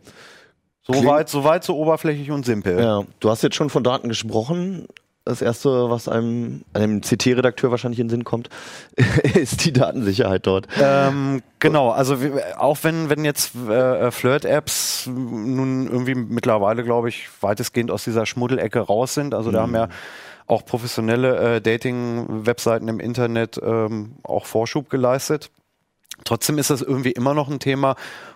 Soweit, soweit so oberflächlich und simpel. Ja, du hast jetzt schon von Daten gesprochen. Das erste, was einem, einem CT-Redakteur wahrscheinlich in den Sinn kommt, ist die Datensicherheit dort. Ähm, genau, also auch wenn, wenn jetzt äh, Flirt-Apps nun irgendwie mittlerweile, glaube ich, weitestgehend aus dieser Schmuddelecke raus sind, also da haben ja auch professionelle äh, Dating-Webseiten im Internet ähm, auch Vorschub geleistet. Trotzdem ist das irgendwie immer noch ein Thema,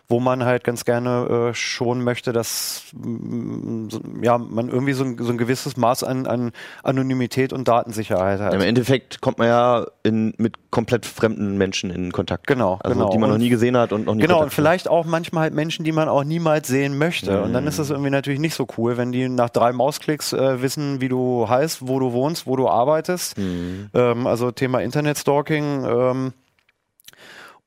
wo man halt ganz gerne äh, schon möchte, dass mm, so, ja, man irgendwie so ein, so ein gewisses Maß an, an Anonymität und Datensicherheit hat. Im Endeffekt kommt man ja in, mit komplett fremden Menschen in Kontakt. Genau, also genau. die man noch Und- nie gesehen hat und noch nie Genau, und vielleicht auch manchmal halt Menschen, die man auch niemals sehen möchte. Und dann ist das irgendwie natürlich nicht so cool, wenn die nach drei Mausklicks äh, wissen, wie du heißt, wo du wohnst, wo du arbeitest. Ähm, also Thema Internetstalking. Ähm,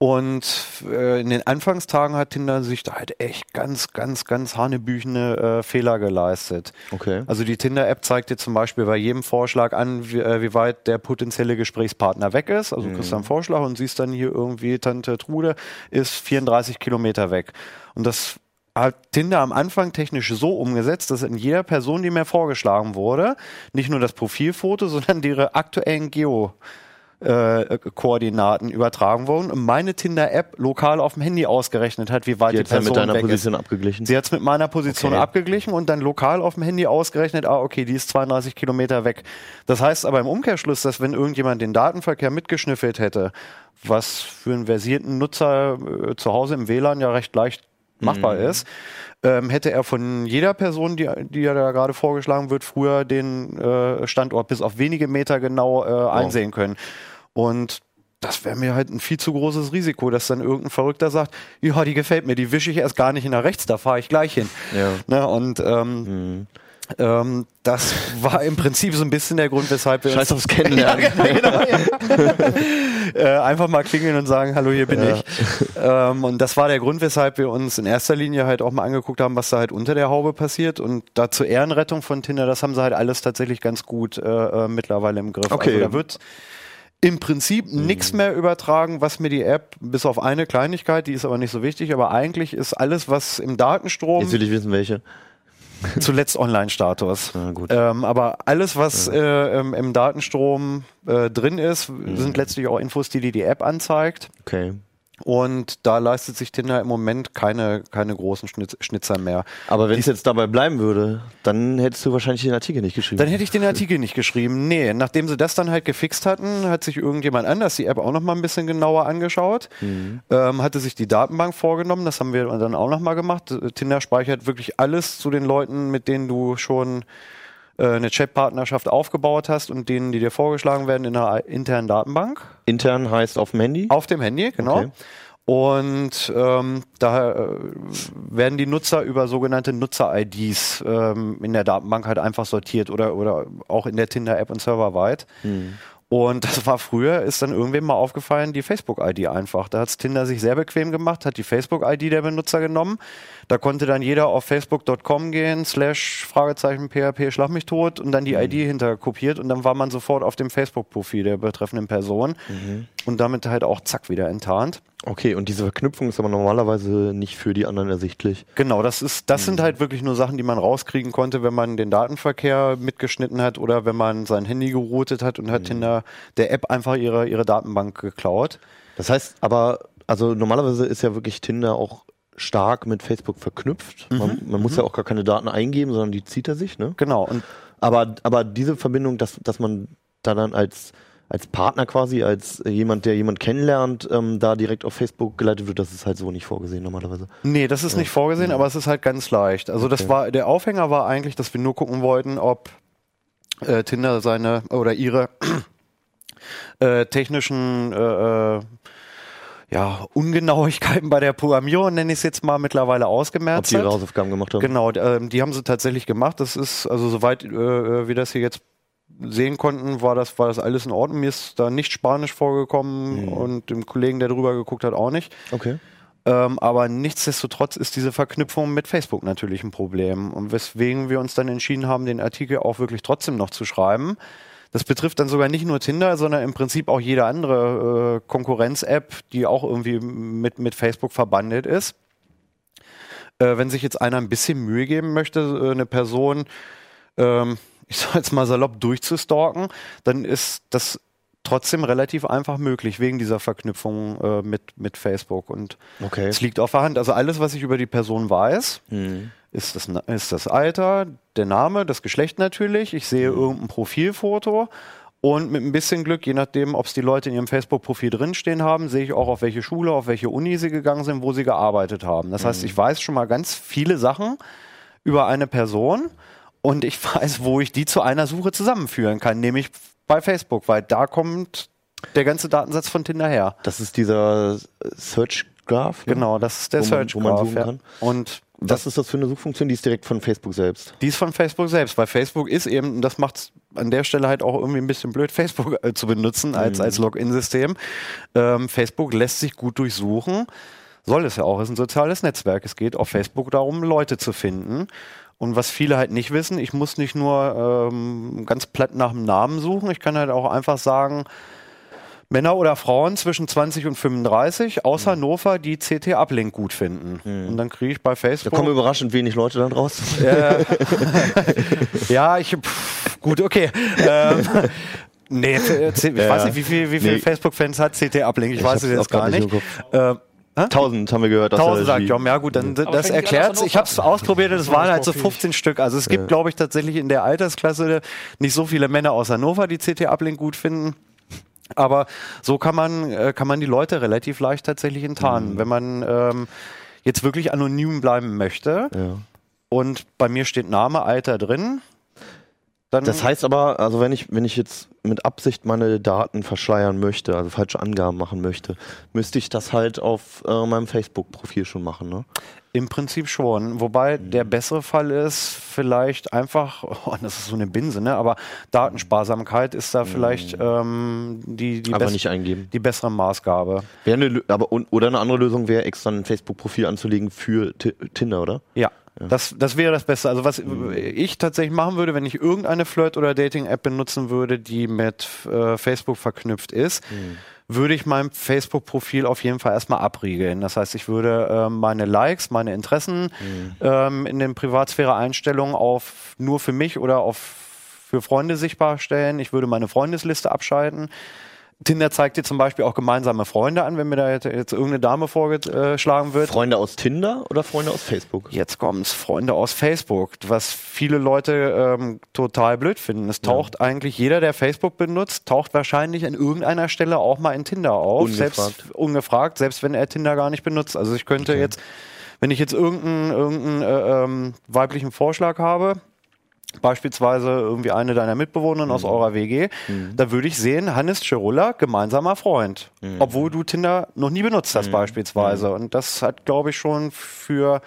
und äh, in den Anfangstagen hat Tinder sich da halt echt ganz, ganz, ganz hanebüchene äh, Fehler geleistet. Okay. Also die Tinder-App zeigt dir zum Beispiel bei jedem Vorschlag an, wie, äh, wie weit der potenzielle Gesprächspartner weg ist. Also du kriegst einen Vorschlag und siehst dann hier irgendwie, Tante Trude ist 34 Kilometer weg. Und das hat Tinder am Anfang technisch so umgesetzt, dass in jeder Person, die mir vorgeschlagen wurde, nicht nur das Profilfoto, sondern ihre aktuellen Geo äh, Koordinaten übertragen wurden und meine Tinder-App lokal auf dem Handy ausgerechnet hat, wie weit Die die, Person mit deiner weg Position ist. abgeglichen. Sie hat es mit meiner Position Okay. abgeglichen und dann lokal auf dem Handy ausgerechnet, ah, okay, die ist 32 Kilometer weg. Das heißt aber im Umkehrschluss, dass wenn irgendjemand den Datenverkehr mitgeschnüffelt hätte, was für einen versierten Nutzer äh, zu Hause im WLAN ja recht leicht machbar ist, ähm, hätte er von jeder Person, die, die ja da gerade vorgeschlagen wird, früher den äh, Standort bis auf wenige Meter genau äh, einsehen können. Und das wäre mir halt ein viel zu großes Risiko, dass dann irgendein Verrückter sagt, ja, die gefällt mir, die wische ich erst gar nicht nach rechts, da fahre ich gleich hin. Ja. Ne, und ähm, ähm, das war im Prinzip so ein bisschen der Grund, weshalb wir Scheiß uns aufs Kennenlernen. genau, äh, einfach mal klingeln und sagen, hallo, hier bin Ja. ich. Ähm, und das war der Grund, weshalb wir uns in erster Linie halt auch mal angeguckt haben, was da halt unter der Haube passiert. Und da zur Ehrenrettung von Tinder, das haben sie halt alles tatsächlich ganz gut äh, äh, mittlerweile im Griff. Okay. Also da wird im Prinzip nichts mehr übertragen, was mir die App, bis auf eine Kleinigkeit, die ist aber nicht so wichtig, aber eigentlich ist alles, was im Datenstrom Jetzt will ich wissen, welche. zuletzt Online-Status. Na gut. Ähm, aber alles, was äh, im, Datenstrom äh, drin ist, sind letztlich auch Infos, die dir die App anzeigt. Okay. Und da leistet sich Tinder im Moment keine, keine großen Schnitz, Schnitzer mehr. Aber wenn es jetzt dabei bleiben würde, dann hättest du wahrscheinlich den Artikel nicht geschrieben. Dann hätte ich den Artikel nicht geschrieben. Nee, nachdem sie das dann halt gefixt hatten, hat sich irgendjemand anders die App auch noch mal ein bisschen genauer angeschaut, ähm, hatte sich die Datenbank vorgenommen, das haben wir dann auch noch mal gemacht. Tinder speichert wirklich alles zu den Leuten, mit denen du schon eine Chatpartnerschaft aufgebaut hast und denen, die dir vorgeschlagen werden in einer internen Datenbank. Intern heißt auf dem Handy. Auf dem Handy, genau. Okay. Und ähm, da äh, werden die Nutzer über sogenannte Nutzer-IDs ähm, in der Datenbank halt einfach sortiert oder, oder auch in der Tinder-App und serverweit. Und das war früher, ist dann irgendwem mal aufgefallen, die Facebook-ID einfach. Da hat Tinder sich sehr bequem gemacht, hat die Facebook-ID der Benutzer genommen. Da konnte dann jeder auf facebook.com gehen, slash Fragezeichen PHP schlag mich tot und dann die ID hinter kopiert und dann war man sofort auf dem Facebook-Profil der betreffenden Person und damit halt auch zack wieder enttarnt. Okay, und diese Verknüpfung ist aber normalerweise nicht für die anderen ersichtlich. Genau, das ist, das sind halt wirklich nur Sachen, die man rauskriegen konnte, wenn man den Datenverkehr mitgeschnitten hat oder wenn man sein Handy geroutet hat und hat Tinder der App einfach ihre, ihre Datenbank geklaut. Das heißt aber, also normalerweise ist ja wirklich Tinder auch stark mit Facebook verknüpft. Man, man muss ja auch gar keine Daten eingeben, sondern die zieht er sich, ne? Genau, und Aber, aber diese Verbindung, dass, dass man da dann als, als Partner quasi, als jemand, der jemand kennenlernt, ähm, da direkt auf Facebook geleitet wird, das ist halt so nicht vorgesehen normalerweise. Nee, das ist nicht vorgesehen, aber es ist halt ganz leicht. Also das war der Aufhänger war eigentlich, dass wir nur gucken wollten, ob äh, Tinder seine oder ihre äh, technischen äh, äh, ja, Ungenauigkeiten bei der Programmierung, nenne ich es jetzt mal, mittlerweile Ob ausgemerzt die ihre. Hausaufgaben gemacht haben. Genau, ähm, die haben sie tatsächlich gemacht. Das ist, also soweit äh, wir das hier jetzt sehen konnten, war das, war das alles in Ordnung. Mir ist da nicht Spanisch vorgekommen und dem Kollegen, der drüber geguckt hat, auch nicht. Okay. Ähm, aber nichtsdestotrotz ist diese Verknüpfung mit Facebook natürlich ein Problem. Und weswegen wir uns dann entschieden haben, den Artikel auch wirklich trotzdem noch zu schreiben. Das betrifft dann sogar nicht nur Tinder, sondern im Prinzip auch jede andere äh, Konkurrenz-App, die auch irgendwie mit, mit Facebook verbandelt ist. Äh, wenn sich jetzt einer ein bisschen Mühe geben möchte, äh, eine Person, ähm, ich sag jetzt mal salopp, durchzustalken, dann ist das trotzdem relativ einfach möglich, wegen dieser Verknüpfung äh, mit, mit Facebook. Und Okay. es liegt auf der Hand. Also alles, was ich über die Person weiß, Mhm. Ist das, ist das Alter, der Name, das Geschlecht natürlich. Ich sehe irgendein Profilfoto. Und mit ein bisschen Glück, je nachdem, ob es die Leute in ihrem Facebook-Profil drinstehen haben, sehe ich auch, auf welche Schule, auf welche Uni sie gegangen sind, wo sie gearbeitet haben. Das heißt, ich weiß schon mal ganz viele Sachen über eine Person und ich weiß, wo ich die zu einer Suche zusammenführen kann, nämlich bei Facebook, weil da kommt der ganze Datensatz von Tinder her. Das ist dieser Search Graph. ne? Genau, das ist der Wo man- Search man Graph. suchen Ja. Und Was ist das für eine Suchfunktion? Die ist direkt von Facebook selbst. Die ist von Facebook selbst, weil Facebook ist eben, und das macht es an der Stelle halt auch irgendwie ein bisschen blöd, Facebook äh, zu benutzen als, als Login-System. Ähm, Facebook lässt sich gut durchsuchen, soll es ja auch, ist ein soziales Netzwerk. Es geht auf Facebook darum, Leute zu finden. Und was viele halt nicht wissen, ich muss nicht nur ähm, ganz platt nach dem Namen suchen, ich kann halt auch einfach sagen, Männer oder Frauen zwischen 20 und 35 aus Hannover, die CT-Uplink gut finden. Und dann kriege ich bei Da Facebook. kommen überraschend wenig Leute dann raus. Ja, ich. Pff, gut, okay. Ähm, nee, äh, ich Ja. weiß nicht, wie viel, wie viel Nee. Facebook-Fans hat CT Uplink. Ich, weiß hab's es jetzt gar nicht Ähm, Tausend haben wir gehört. Tausend sagt. Jom, ja gut, dann das fängt nicht an erklärt aus Ich habe es ausprobiert, es waren halt so Hannover 15 Stück. Also es gibt, glaube ich, tatsächlich in der Altersklasse nicht so viele Männer aus Hannover, die CT Uplink gut finden. Aber so kann man, äh, kann man die Leute relativ leicht tatsächlich enttarnen. Wenn man ähm, jetzt wirklich anonym bleiben möchte Ja. und bei mir steht Name, Alter drin, dann Das heißt aber, also wenn ich, wenn ich jetzt mit Absicht meine Daten verschleiern möchte, also falsche Angaben machen möchte, müsste ich das halt auf äh, meinem Facebook-Profil schon machen, ne? Im Prinzip schon. Wobei Mhm. der bessere Fall ist, vielleicht einfach, oh, das ist so eine Binse, ne? aber Datensparsamkeit ist da vielleicht ähm, die, die, eingeben. die bessere Maßgabe. Eine, aber, oder eine andere Lösung wäre, extra ein Facebook-Profil anzulegen für Ti- Tinder, oder? Ja. Das, das wäre das Beste. Also was Mhm. ich tatsächlich machen würde, wenn ich irgendeine Flirt- oder Dating-App benutzen würde, die mit äh, Facebook verknüpft ist, Mhm. Würde ich mein Facebook-Profil auf jeden Fall erstmal abriegeln. Das heißt, ich würde ähm, meine Likes, meine Interessen Mhm. ähm, in den Privatsphäre-Einstellungen auf nur für mich oder auf für Freunde sichtbar stellen. Ich würde meine Freundesliste abschalten. Tinder zeigt dir zum Beispiel auch gemeinsame Freunde an, wenn mir da jetzt, jetzt irgendeine Dame vorgeschlagen wird. Freunde aus Tinder oder Freunde aus Facebook? Jetzt kommt's, Freunde aus Facebook, was viele Leute ähm, total blöd finden. Es taucht eigentlich jeder, der Facebook benutzt, taucht wahrscheinlich an irgendeiner Stelle auch mal in Tinder auf. Ungefragt. Selbst ungefragt, selbst wenn er Tinder gar nicht benutzt. Also ich könnte jetzt, wenn ich jetzt irgendeinen, irgendeinen äh, ähm, weiblichen Vorschlag habe, beispielsweise irgendwie eine deiner Mitbewohnerinnen aus eurer WG, da würde ich sehen, Hannes Cirulla, gemeinsamer Freund. Obwohl du Tinder noch nie benutzt hast beispielsweise. Und das hat, glaube ich, schon für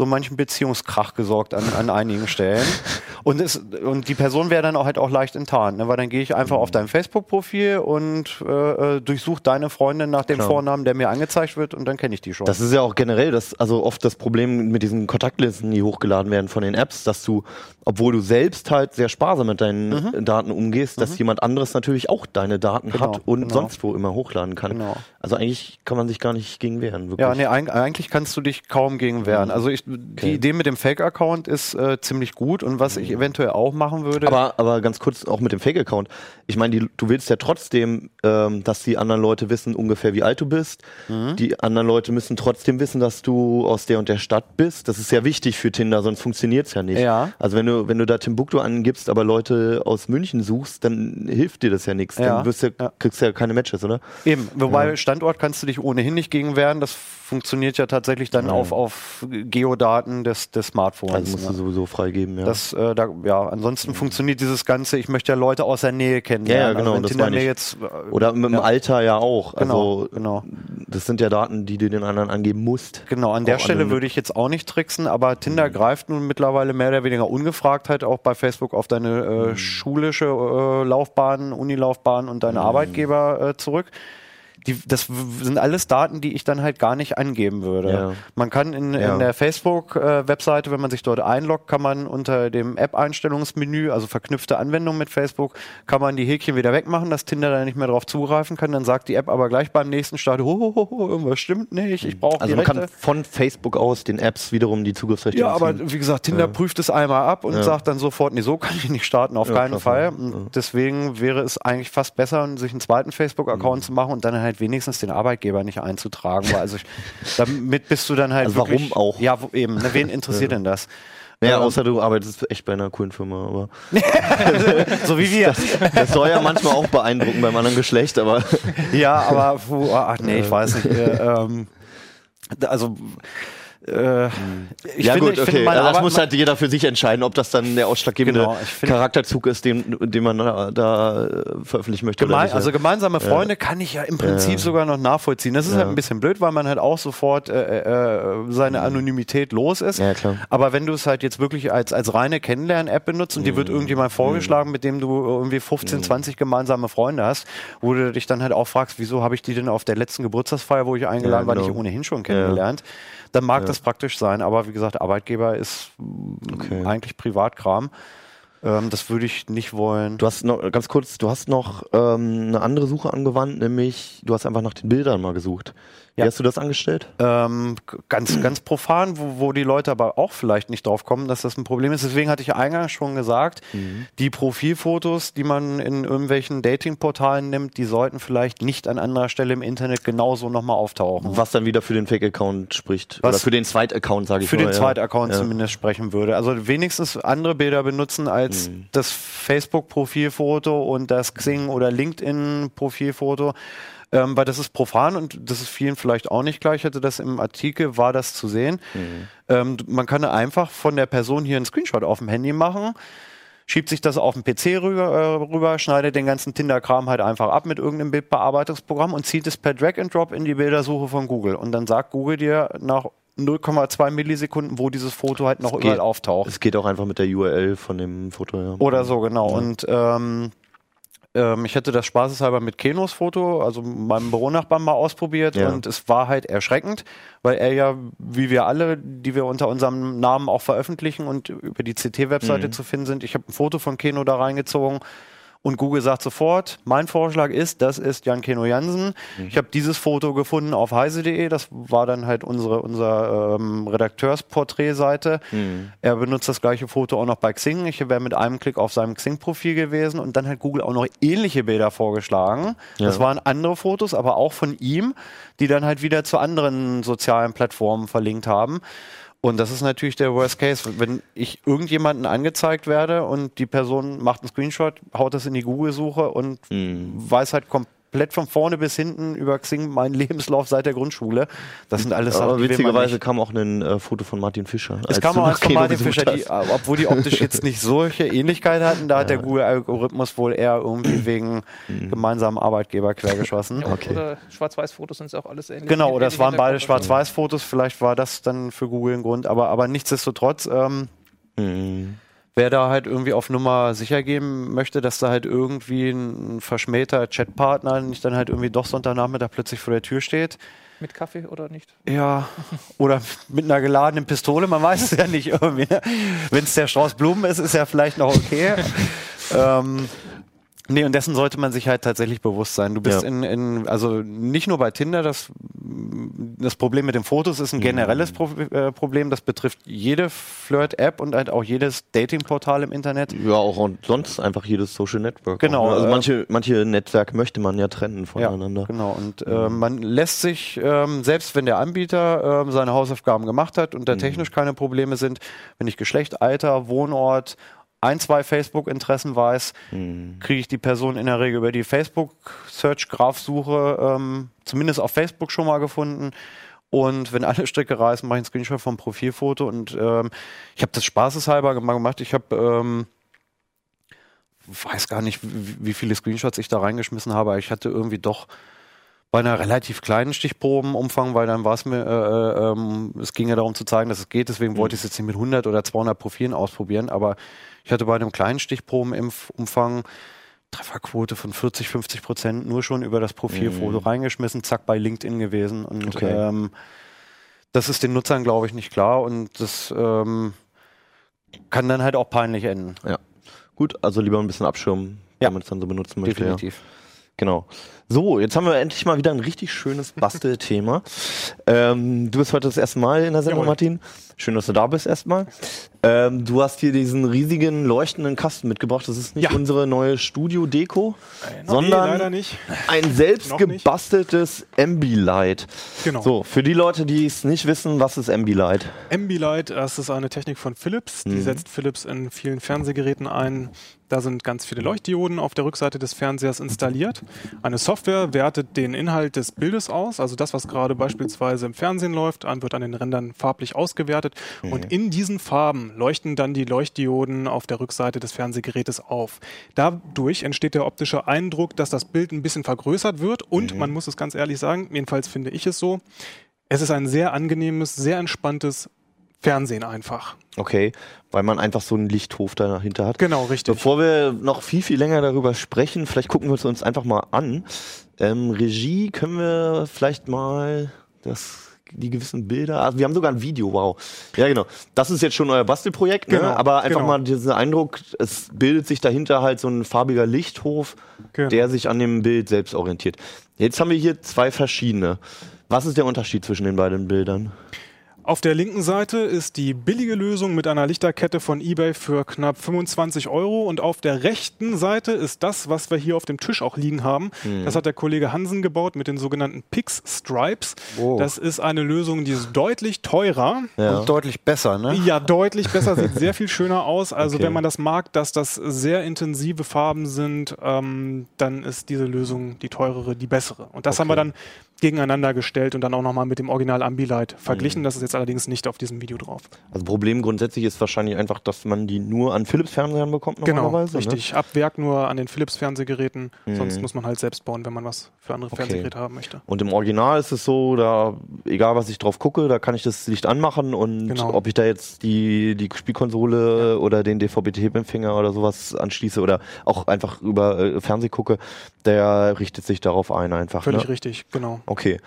so manchen Beziehungskrach gesorgt an, an einigen Stellen. Und, es, und die Person wäre dann auch halt auch leicht enttarnt, ne? weil dann gehe ich einfach auf dein Facebook-Profil und äh, äh, durchsuche deine Freundin nach dem Klar. Vornamen, der mir angezeigt wird und dann kenne ich die schon. Das ist ja auch generell das, also oft das Problem mit diesen Kontaktlisten, die hochgeladen werden von den Apps, dass du, obwohl du selbst halt sehr sparsam mit deinen Mhm. Daten umgehst, dass jemand anderes natürlich auch deine Daten Genau, hat und genau. sonst wo immer hochladen kann. Genau. Also eigentlich kann man sich gar nicht gegen wehren, wirklich. Ja, nee, eig eigentlich kannst du dich kaum gegen wehren. Also ich, die Idee mit dem Fake-Account ist äh, ziemlich gut und was ich eventuell auch machen würde. Aber, aber ganz kurz auch mit dem Fake-Account. Ich meine, du willst ja trotzdem, ähm, dass die anderen Leute wissen ungefähr, wie alt du bist. Mhm. Die anderen Leute müssen trotzdem wissen, dass du aus der und der Stadt bist. Das ist ja wichtig für Tinder, sonst funktioniert's ja nicht. Ja. Also wenn du, wenn du da Timbuktu angibst, aber Leute aus München suchst, dann hilft dir das ja nichts. Ja, Dann wirst du, ja. kriegst du ja keine Matches, oder? Eben, wobei Standort kannst du dich ohnehin nicht gegen wehren. Das funktioniert ja tatsächlich dann auf, auf Geodaten des, des Smartphones. Also musst ne? du sowieso freigeben, ja. Das, äh, da, ja, ansonsten funktioniert dieses Ganze, ich möchte ja Leute aus der Nähe kennenlernen. Ja, ja, genau, Also das meine ich. jetzt, äh, oder mit dem ja. Alter ja auch. Genau, also genau. das sind ja Daten, die du den anderen angeben musst. Genau, an der Auch Stelle würde ich jetzt auch nicht tricksen, aber Tinder Mhm. greift nun mittlerweile mehr oder weniger ungefragt halt auch bei Facebook auf deine Mhm. äh, schulische äh, Laufbahn, Unilaufbahn und deine Arbeitgeber äh, zurück. Die, das sind alles Daten, die ich dann halt gar nicht angeben würde. Ja. Man kann in, Ja. in der Facebook-Webseite, wenn man sich dort einloggt, kann man unter dem App-Einstellungsmenü, also verknüpfte Anwendung mit Facebook, kann man die Häkchen wieder wegmachen, dass Tinder da nicht mehr drauf zugreifen kann. Dann sagt die App aber gleich beim nächsten Start, ho, ho, ho, ho, irgendwas stimmt nicht, ich brauche Also die man Rechte. kann von Facebook aus den Apps wiederum die Zugriffsrechte Ja, aber wie gesagt, Tinder prüft es einmal ab und Ja. sagt dann sofort, nee, so kann ich nicht starten, auf Ja, keinen Fall. ja. Deswegen wäre es eigentlich fast besser, sich einen zweiten Facebook-Account Mhm. zu machen und dann halt wenigstens den Arbeitgeber nicht einzutragen. Weil also ich, damit bist du dann halt Also warum wirklich, auch? Ja, wo, eben. Ne, wen interessiert denn das? Naja, Ähm, außer du arbeitest echt bei einer coolen Firma, aber so wie wir. das soll ja manchmal auch beeindrucken beim anderen Geschlecht, aber ja, aber puh, ach nee, ich weiß nicht. Äh, ähm, also äh, ich ja finde, gut, ich okay. finde Also das muss halt jeder für sich entscheiden, ob das dann der ausschlaggebende Genau, Charakterzug ist, den, den man da, da äh, veröffentlichen möchte. oder Gemein, nicht. also gemeinsame Freunde kann ich ja im Prinzip Ja. sogar noch nachvollziehen. Das ist halt Ja. ein bisschen blöd, weil man halt auch sofort äh, äh, seine Anonymität los ist. Ja, klar. Aber wenn du es halt jetzt wirklich als, als reine Kennenlern-App benutzt und dir Mhm. wird irgendjemand vorgeschlagen, mit dem du irgendwie 15, 20 gemeinsame Freunde hast, wo du dich dann halt auch fragst, wieso habe ich die denn auf der letzten Geburtstagsfeier, wo ich eingeladen Ja, war, genau. nicht ohnehin schon kennengelernt, dann mag das praktisch sein. Aber wie gesagt, Arbeitgeber ist Okay. mh, eigentlich Privatkram. Ähm, das würde ich nicht wollen. Du hast noch, ganz kurz, du hast noch ähm, eine andere Suche angewandt, nämlich du hast einfach nach den Bildern mal gesucht. Wie Ja. hast du das angestellt? ähm, ganz, ganz profan, wo, wo die Leute aber auch vielleicht nicht drauf kommen, dass das ein Problem ist. Deswegen hatte ich eingangs schon gesagt, die Profilfotos, die man in irgendwelchen Datingportalen nimmt, die sollten vielleicht nicht an anderer Stelle im Internet genauso nochmal auftauchen. Was dann wieder für den Fake-Account spricht. Was- Oder für den Zweit-Account, sage ich für mal. den ja. Zweitaccount Ja. zumindest sprechen würde. Also wenigstens andere Bilder benutzen als Mhm. das Facebook-Profilfoto und das Xing- oder LinkedIn-Profilfoto. Ähm, weil das ist profan und das ist vielen vielleicht auch nicht klar. Ich hatte das im Artikel, war das zu sehen. Mhm. Ähm, man kann einfach von der Person hier einen Screenshot auf dem Handy machen, schiebt sich das auf den PC rüber, äh, rüber schneidet den ganzen Tinder-Kram halt einfach ab mit irgendeinem Bildbearbeitungsprogramm und zieht es per Drag and Drop in die Bildersuche von Google. Und dann sagt Google dir nach 0,2 Millisekunden, wo dieses Foto halt noch Es überall geht- auftaucht. Es geht auch einfach mit der URL von dem Foto. Ja. Oder so, genau. Ja. Und ähm, ähm, ich hätte das spaßeshalber mit Kenos Foto, also meinem Büronachbarn mal ausprobiert Ja. und es war halt erschreckend, weil er ja, wie wir alle, die wir unter unserem Namen auch veröffentlichen und über die CT-Webseite Mhm. zu finden sind, ich habe ein Foto von Keno da reingezogen und Google sagt sofort, mein Vorschlag ist, das ist Jan Keno Jansen. Mhm. Ich habe dieses Foto gefunden auf heise.de, das war dann halt unsere unser ähm, Redakteursporträtseite. Mhm. Er benutzt das gleiche Foto auch noch bei Xing. Ich wäre mit einem Klick auf seinem Xing-Profil gewesen und dann hat Google auch noch ähnliche Bilder vorgeschlagen. Ja. Das waren andere Fotos, aber auch von ihm, die dann halt wieder zu anderen sozialen Plattformen verlinkt haben. Und das ist natürlich der Worst Case. Wenn ich irgendjemanden angezeigt werde und die Person macht einen Screenshot, haut das in die Google-Suche und Mhm. weiß halt komplett von vorne bis hinten über Xing meinen Lebenslauf seit der Grundschule. Das sind alles Aber Sachen, man witzigerweise kam auch ein äh, Foto von Martin Fischer. Es kam auch eins von Martin Fischer, die, hast. obwohl die optisch jetzt nicht solche Ähnlichkeit hatten, da hat der Google-Algorithmus wohl eher irgendwie wegen gemeinsamen Arbeitgeber quergeschossen. Ja, Okay. Oder Schwarz-Weiß-Fotos sind es auch alles ähnlich. Genau, oder es waren beide. Schwarz-Weiß-Fotos, vielleicht war das dann für Google ein Grund, aber, aber nichtsdestotrotz, ähm, Mhm. Wer da halt irgendwie auf Nummer sicher gehen möchte, dass da halt irgendwie ein verschmähter Chatpartner nicht dann halt irgendwie doch Sonntagnachmittag plötzlich vor der Tür steht. Mit Kaffee oder nicht? Ja, oder mit einer geladenen Pistole, man weiß es ja nicht irgendwie. Ne? Wenn es der Strauß Blumen ist, ist ja vielleicht noch okay. ähm, nee, und dessen sollte man sich halt tatsächlich bewusst sein. Du bist Ja. in, in, also nicht nur bei Tinder, das, das Problem mit den Fotos ist ein generelles Pro äh, Problem. Das betrifft jede Flirt-App und halt auch jedes Dating-Portal im Internet. Ja, auch und sonst einfach jedes Social Network. Genau, Auch, ne? Also äh, manche, manche Netzwerke möchte man ja trennen Ja, voneinander. genau. Und ähm, man lässt sich, ähm, selbst wenn der Anbieter ähm, seine Hausaufgaben gemacht hat und da technisch keine Probleme sind, wenn ich Geschlecht, Alter, Wohnort, ein, zwei Facebook-Interessen weiß, Mhm. kriege ich die Person in der Regel über die Facebook-Search-Graph-Suche ähm, zumindest auf Facebook schon mal gefunden. Und wenn alle Stricke reißen, mache ich einen Screenshot vom Profilfoto. Und ähm, ich habe das spaßeshalber gemacht. Ich habe ähm, weiß gar nicht, wie, wie viele Screenshots ich da reingeschmissen habe. aber Ich hatte irgendwie doch bei einer relativ kleinen Stichprobenumfang, weil dann war es mir, äh, äh, ähm, es ging ja darum zu zeigen, dass es geht, deswegen wollte ich es jetzt nicht mit 100 oder 200 Profilen ausprobieren, aber ich hatte bei einem kleinen Stichprobenumfang Trefferquote von 40, 50 Prozent nur schon über das Profilfoto reingeschmissen, zack, bei LinkedIn gewesen. Und Okay. ähm, das ist den Nutzern, glaube ich, nicht klar und das ähm, kann dann halt auch peinlich enden. Ja. Gut, also lieber ein bisschen abschirmen, Ja. wenn man es dann so benutzen möchte. Ja. Genau. So, jetzt haben wir endlich mal wieder ein richtig schönes Bastelthema. ähm, du bist heute das erste Mal in der Sendung, Jawohl. Martin. Schön, dass du da bist erstmal. Ähm, du hast hier diesen riesigen leuchtenden Kasten mitgebracht. Das ist nicht Ja. unsere neue Studio-Deko, nee, sondern nicht. ein selbst gebasteltes Ambilight. Genau. So, für die Leute, die es nicht wissen, was ist Ambilight? Ambilight, das ist eine Technik von Philips. Die Mhm. setzt Philips in vielen Fernsehgeräten ein. Da sind ganz viele Leuchtdioden auf der Rückseite des Fernsehers installiert. Eine Software wertet den Inhalt des Bildes aus, also das, was gerade beispielsweise im Fernsehen läuft, an- wird an den Rändern farblich ausgewertet. Und in diesen Farben leuchten dann die Leuchtdioden auf der Rückseite des Fernsehgerätes auf. Dadurch entsteht der optische Eindruck, dass das Bild ein bisschen vergrößert wird. Und man muss es ganz ehrlich sagen, jedenfalls finde ich es so, es ist ein sehr angenehmes, sehr entspanntes Fernsehen einfach. Okay, weil man einfach so einen Lichthof dahinter hat. Genau, richtig. Bevor wir noch viel, viel länger darüber sprechen, vielleicht gucken wir es uns einfach mal an. Ähm, Regie, können wir vielleicht mal das, die gewissen Bilder, also wir haben sogar ein Video, wow. Ja, genau. Das ist jetzt schon euer Bastelprojekt, ne? Genau, aber einfach genau. mal diesen Eindruck, es bildet sich dahinter halt so ein farbiger Lichthof, Genau. der sich an dem Bild selbst orientiert. Jetzt haben wir hier zwei verschiedene. Was ist der Unterschied zwischen den beiden Bildern? Auf der linken Seite ist die billige Lösung mit einer Lichterkette von eBay für knapp 25 Euro und auf der rechten Seite ist das, was wir hier auf dem Tisch auch liegen haben. Das hat der Kollege Hansen gebaut mit den sogenannten Pix Stripes. Oh. Das ist eine Lösung, die ist deutlich teurer. Ja. Und deutlich besser, ne? Ja, deutlich besser, sieht sehr viel schöner aus. Also Okay. wenn man das mag, dass das sehr intensive Farben sind, ähm, dann ist diese Lösung die teurere, die bessere. Und das haben wir dann gegeneinander gestellt und dann auch nochmal mit dem Original Ambilight verglichen. Das ist jetzt allerdings nicht auf diesem Video drauf. Also Problem grundsätzlich ist wahrscheinlich einfach, dass man die nur an Philips-Fernsehern bekommt Genau, normalerweise. Ne? richtig. Ab Werk nur an den Philips-Fernsehgeräten. Sonst muss man halt selbst bauen, wenn man was für andere Okay. Fernsehgeräte haben möchte. Und im Original ist es so, da, egal was ich drauf gucke, da kann ich das Licht anmachen und Genau. ob ich da jetzt die, die Spielkonsole oder den DVB-T-Empfänger oder sowas anschließe oder auch einfach über äh, Fernseh gucke, der richtet sich darauf ein einfach. Völlig ne? richtig, genau. Okay.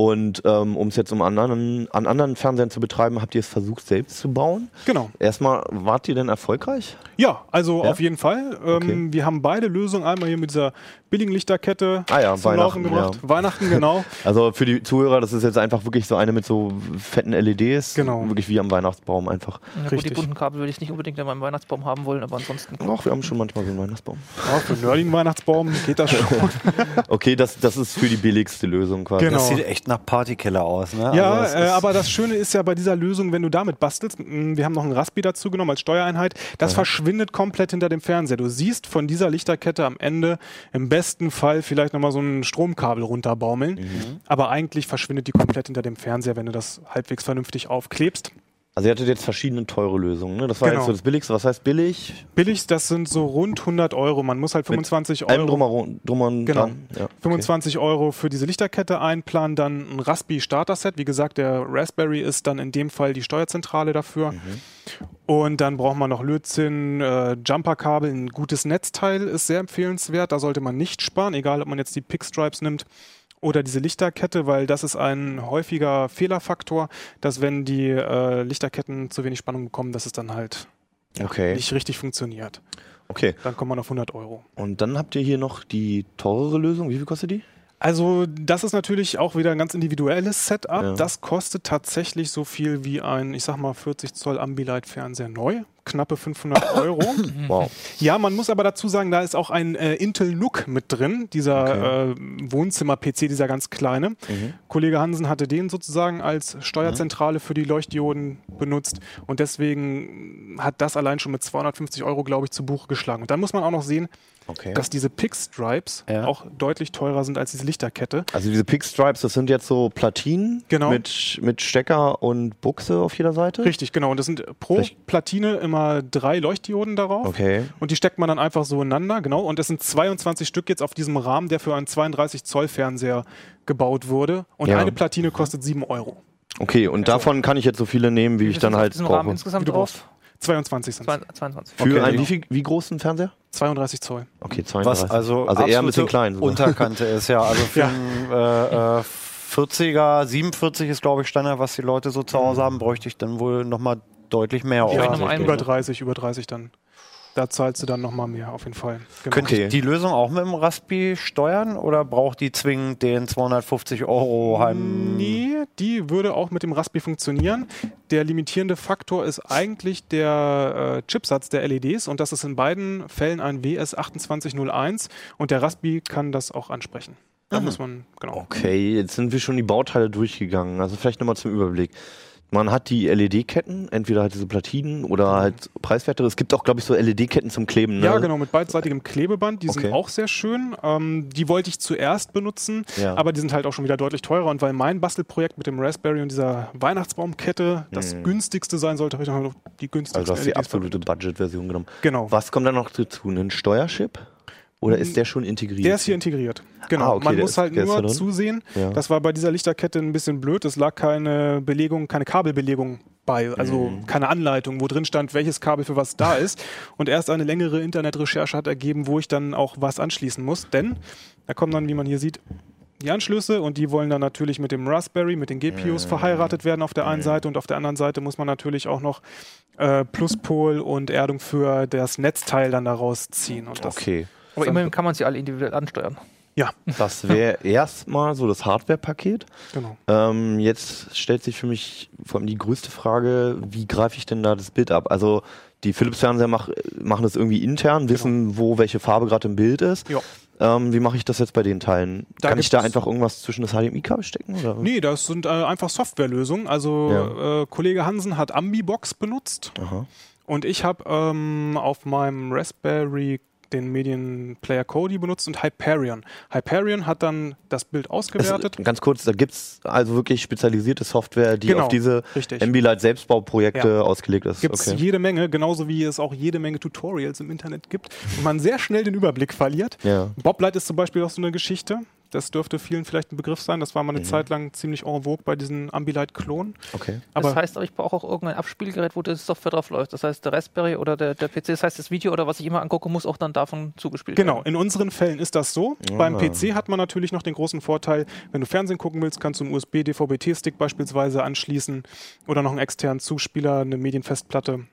Und ähm, um es jetzt um anderen, an anderen Fernsehern zu betreiben, habt ihr es versucht selbst zu bauen? Genau. Erstmal, wart ihr denn erfolgreich? Ja, also Ja? auf jeden Fall. Ähm, Okay. Wir haben beide Lösungen einmal hier mit dieser billigen Lichterkette Ah ja, zum Laufen Weihnachten, gebracht. Weihnachten, genau. Also für die Zuhörer, das ist jetzt einfach wirklich so eine mit so fetten LEDs. Genau. Wirklich wie am Weihnachtsbaum einfach. Ja, gut, die Richtig. bunten Kabel würde ich nicht unbedingt in meinem Weihnachtsbaum haben wollen, aber ansonsten. Ach, wir haben schon manchmal so einen Weihnachtsbaum. Ja, für einen nerdigen Weihnachtsbaum geht das schon. Okay, das, das ist für die billigste Lösung quasi. Genau. Das sieht echt nach Partykeller aus, ne? Ja, Also das äh, aber das Schöne ist ja bei dieser Lösung, wenn du damit bastelst, mh, wir haben noch einen Raspi dazu genommen als Steuereinheit, das verschwindet komplett hinter dem Fernseher. Du siehst von dieser Lichterkette am Ende im besten Fall vielleicht nochmal so ein Stromkabel runterbaumeln, Mhm. aber eigentlich verschwindet die komplett hinter dem Fernseher, wenn du das halbwegs vernünftig aufklebst. Also ihr hattet jetzt verschiedene teure Lösungen. Ne? Das war Genau. jetzt so das billigste. Was heißt billig? Billig, das sind so rund 100 Euro. Man muss halt 25 Allem Euro. drum und Genau. dran. Ja, okay. 25 Euro für diese Lichterkette einplanen, dann ein Raspi Starter-Set. Wie gesagt, der Raspberry ist dann in dem Fall die Steuerzentrale dafür. Mhm. Und dann braucht man noch Lötzinn, äh, Jumperkabel, ein gutes Netzteil ist sehr empfehlenswert. Da sollte man nicht sparen, egal ob man jetzt die Pickstripes nimmt oder diese Lichterkette, weil das ist ein häufiger Fehlerfaktor, dass wenn die äh, Lichterketten zu wenig Spannung bekommen, dass es dann halt Okay. nicht richtig funktioniert. okay. Dann kommt man auf 100 Euro. Und dann habt ihr hier noch die teurere Lösung. Wie viel kostet die? Also das ist natürlich auch wieder ein ganz individuelles Setup. Ja. Das kostet tatsächlich so viel wie ein, ich sag mal, 40 Zoll Ambilight-Fernseher neu. Knappe 500 Euro. Wow. ja, man muss aber dazu sagen, da ist auch ein äh, Intel NUC mit drin, dieser äh, Wohnzimmer-PC, dieser ganz kleine. Kollege Hansen hatte den sozusagen als Steuerzentrale für die Leuchtdioden benutzt und deswegen hat das allein schon mit 250 Euro, glaube ich, zu Buche geschlagen. Und dann muss man auch noch sehen, Okay. dass diese Pick-Stripes Ja. auch deutlich teurer sind als diese Lichterkette. Also diese Pickstripes, das sind jetzt so Platinen Genau. mit, mit Stecker und Buchse auf jeder Seite? Richtig, genau. Und das sind pro Vielleicht- Platine immer drei Leuchtdioden darauf. Okay. Und die steckt man dann einfach so ineinander, genau. Und es sind 22 Stück jetzt auf diesem Rahmen, der für einen 32 Zoll Fernseher gebaut wurde. Und Ja. eine Platine kostet 7 Euro. Okay, und davon kann ich jetzt so viele nehmen, wie ich Wie dann ist auf halt diesem Rahmen brauche. insgesamt Wie du drauf? 22 sind Zwei- 22. Für Okay. einen wie, viel, wie großen Fernseher? 32 Zoll. Okay, 32. Was also, also eher ein bisschen klein. sogar. Unterkante ist, ja. Also für Ja. einen äh, äh, 40er, 47 ist, glaube ich, Standard, was die Leute so zu Hause haben, bräuchte ich dann wohl nochmal deutlich mehr. Ja, über 30, über 30 dann. Da zahlst du dann nochmal mehr, auf jeden Fall. Genau. Könnte Okay. ich die Lösung auch mit dem Raspi steuern oder braucht die zwingend den 250 Euro Heim? Nee, die würde auch mit dem Raspi funktionieren. Der limitierende Faktor ist eigentlich der äh, Chipsatz der LEDs und das ist in beiden Fällen ein WS2801 und der Raspi kann das auch ansprechen. Da muss man, genau. Okay, jetzt sind wir schon die Bauteile durchgegangen. Also vielleicht nochmal zum Überblick. Man hat die LED-Ketten, entweder halt diese Platinen oder halt preiswertere. Es gibt auch, glaube ich, so LED-Ketten zum Kleben. Ne? Ja, genau, mit beidseitigem Klebeband. Die Okay. sind auch sehr schön. Ähm, die wollte ich zuerst benutzen, Ja. aber die sind halt auch schon wieder deutlich teurer. Und weil mein Bastelprojekt mit dem Raspberry und dieser Weihnachtsbaumkette das günstigste sein sollte, habe ich dann halt noch die günstigste Also hast du die LEDs absolute Budget-Version genommen. Genau. Was kommt da noch dazu? Ein Steuerchip? Oder ist der schon integriert? Der ist hier integriert. Genau. Ah, okay, Man muss ist- halt nur zusehen. Ja. Das war bei dieser Lichterkette ein bisschen blöd. Es lag keine Belegung, keine Kabelbelegung bei, also Mhm. keine Anleitung, wo drin stand, welches Kabel für was da ist. Und erst eine längere Internetrecherche hat ergeben, wo ich dann auch was anschließen muss. Denn da kommen dann, wie man hier sieht, die Anschlüsse und die wollen dann natürlich mit dem Raspberry, mit den GPUs Mhm. verheiratet werden auf der einen Seite und auf der anderen Seite muss man natürlich auch noch äh, Pluspol und Erdung für das Netzteil dann daraus ziehen. Okay. Aber immerhin kann man sie alle individuell ansteuern. Ja, Das wäre erstmal so das Hardware-Paket. genau. Ähm, jetzt stellt sich für mich vor allem die größte Frage, wie greife ich denn da das Bild ab? Also die Philips-Fernseher mach, machen das irgendwie intern, wissen, wo welche Farbe gerade im Bild ist. Ja. Ähm, wie mache ich das jetzt bei den Teilen? Da Kann ich da einfach irgendwas zwischen das HDMI-Kabel stecken? Oder? Nee, das sind äh, einfach Softwarelösungen. Also Ja. äh, Kollege Hansen hat Ambibox benutzt Aha. und ich habe ähm, auf meinem Raspberry den Medienplayer Kodi benutzt und Hyperion. Hyperion hat dann das Bild Es, ausgewertet. ganz kurz, da gibt es also wirklich spezialisierte Software, die Genau, auf diese. Ambilight Selbstbauprojekte Ja. ausgelegt ist. Gibt es okay. jede Menge, genauso wie es auch jede Menge Tutorials im Internet gibt und man sehr schnell den Überblick verliert. Ja. Boblight ist zum Beispiel auch so eine Geschichte. Das dürfte vielen vielleicht ein Begriff sein. Das war mal Mhm. eine Zeit lang ziemlich en vogue bei diesen Ambilight-Klonen. Okay. Aber das heißt aber, ich brauche auch irgendein Abspielgerät, wo das Software drauf läuft. Das heißt, der Raspberry oder der, der PC, das heißt, das Video oder was ich immer angucke, muss auch dann davon zugespielt Genau, werden. in unseren Fällen ist das so. Beim PC hat man natürlich noch den großen Vorteil, wenn du Fernsehen gucken willst, kannst du einen USB-DVB-T-Stick beispielsweise anschließen oder noch einen externen Zuspieler, eine Medienfestplatte.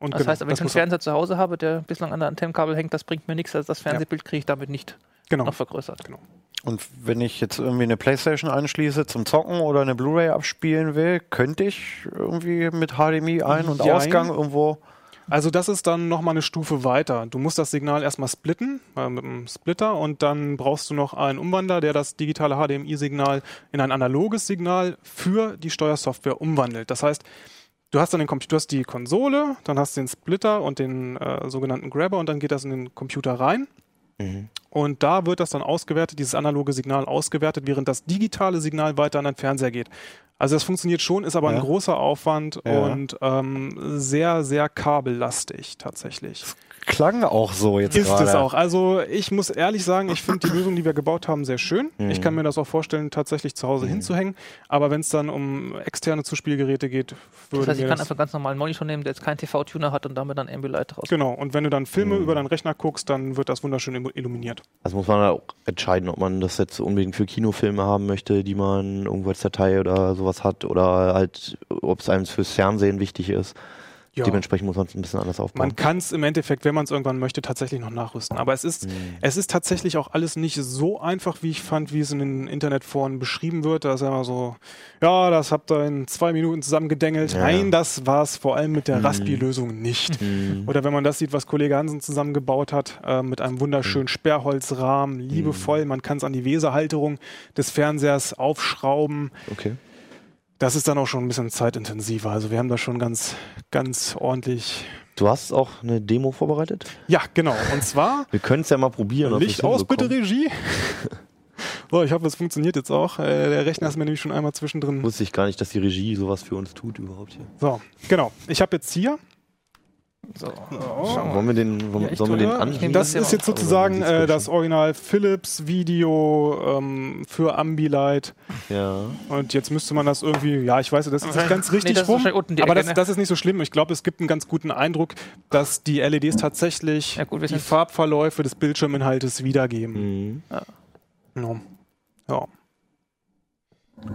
Und Das genau, heißt, wenn ich einen Fernseher zu Hause habe, der bislang an der Antennenkabel hängt, das bringt mir nichts. Also das Fernsehbild kriege ich damit nicht genau. noch vergrößert. genau. Und wenn ich jetzt irgendwie eine Playstation anschließe zum Zocken oder eine Blu-ray abspielen will, könnte ich irgendwie mit HDMI Ein- und Jein. Ausgang irgendwo. Also das ist dann nochmal eine Stufe weiter. Du musst das Signal erstmal splitten äh, mit einem Splitter und dann brauchst du noch einen Umwandler, der das digitale HDMI-Signal in ein analoges Signal für die Steuersoftware umwandelt. Das heißt, du hast dann den Computer, du hast die Konsole, dann hast du den Splitter und den äh, sogenannten Grabber und dann geht das in den Computer rein. Und da wird das dann ausgewertet, dieses analoge Signal ausgewertet, während das digitale Signal weiter an den Fernseher geht. Also das funktioniert schon, ist aber Ja. ein großer Aufwand Ja. und ähm, sehr, sehr kabellastig tatsächlich. Klang auch so jetzt Ist gerade. es auch. Also ich muss ehrlich sagen, ich finde die Lösung, die wir gebaut haben, sehr schön. Ich kann mir das auch vorstellen, tatsächlich zu Hause hinzuhängen. Aber wenn es dann um externe Zuspielgeräte geht, würde Das heißt, ich kann einfach ganz normalen Monitor nehmen, der jetzt keinen TV-Tuner hat und damit dann Ambilight raus. Genau, und wenn du dann Filme über deinen Rechner guckst, dann wird das wunderschön illu- illuminiert. Also muss man auch entscheiden, ob man das jetzt unbedingt für Kinofilme haben möchte, die man irgendwo als Datei oder sowas hat, oder halt, ob es einem fürs Fernsehen wichtig ist. Ja. Dementsprechend muss man es ein bisschen anders aufbauen. Man kann es im Endeffekt, wenn man es irgendwann möchte, tatsächlich noch nachrüsten. Aber es ist, es ist tatsächlich auch alles nicht so einfach, wie ich fand, wie es in den Internetforen beschrieben wird. Da ist ja immer so, ja, das habt ihr in zwei Minuten zusammengedengelt. Ja. Nein, das war es vor allem mit der Raspi-Lösung nicht. Oder wenn man das sieht, was Kollege Hansen zusammengebaut hat, äh, mit einem wunderschönen Sperrholzrahmen, liebevoll. Man kann es an die Weserhalterung des Fernsehers aufschrauben. okay. Das ist dann auch schon ein bisschen zeitintensiver. Also wir haben da schon ganz, ganz ordentlich. Du hast auch eine Demo vorbereitet? Ja, genau. Und zwar Wir können es ja mal probieren. ob Licht aus, bitte. Regie. so, ich hoffe, es funktioniert jetzt auch. Äh, der Rechner ist mir nämlich schon einmal zwischendrin. Wusste ich gar nicht, dass die Regie sowas für uns tut überhaupt hier. So, genau. Ich habe jetzt hier So. Wollen wir den, wollen, Ja, sollen wir den tue- an? ich nehme Das ist jetzt sozusagen Also, äh, das Original Philips Video ähm, für Ambilight. Ja. Und jetzt müsste man das irgendwie, ja, ich weiß, das ist nicht ganz Nee, richtig das ist rum. aber das, ne? das ist nicht so schlimm. Ich glaube, es gibt einen ganz guten Eindruck, dass die LEDs tatsächlich Ja, gut, die Farbverläufe des Bildschirminhaltes wiedergeben. Mhm. Ja. ja.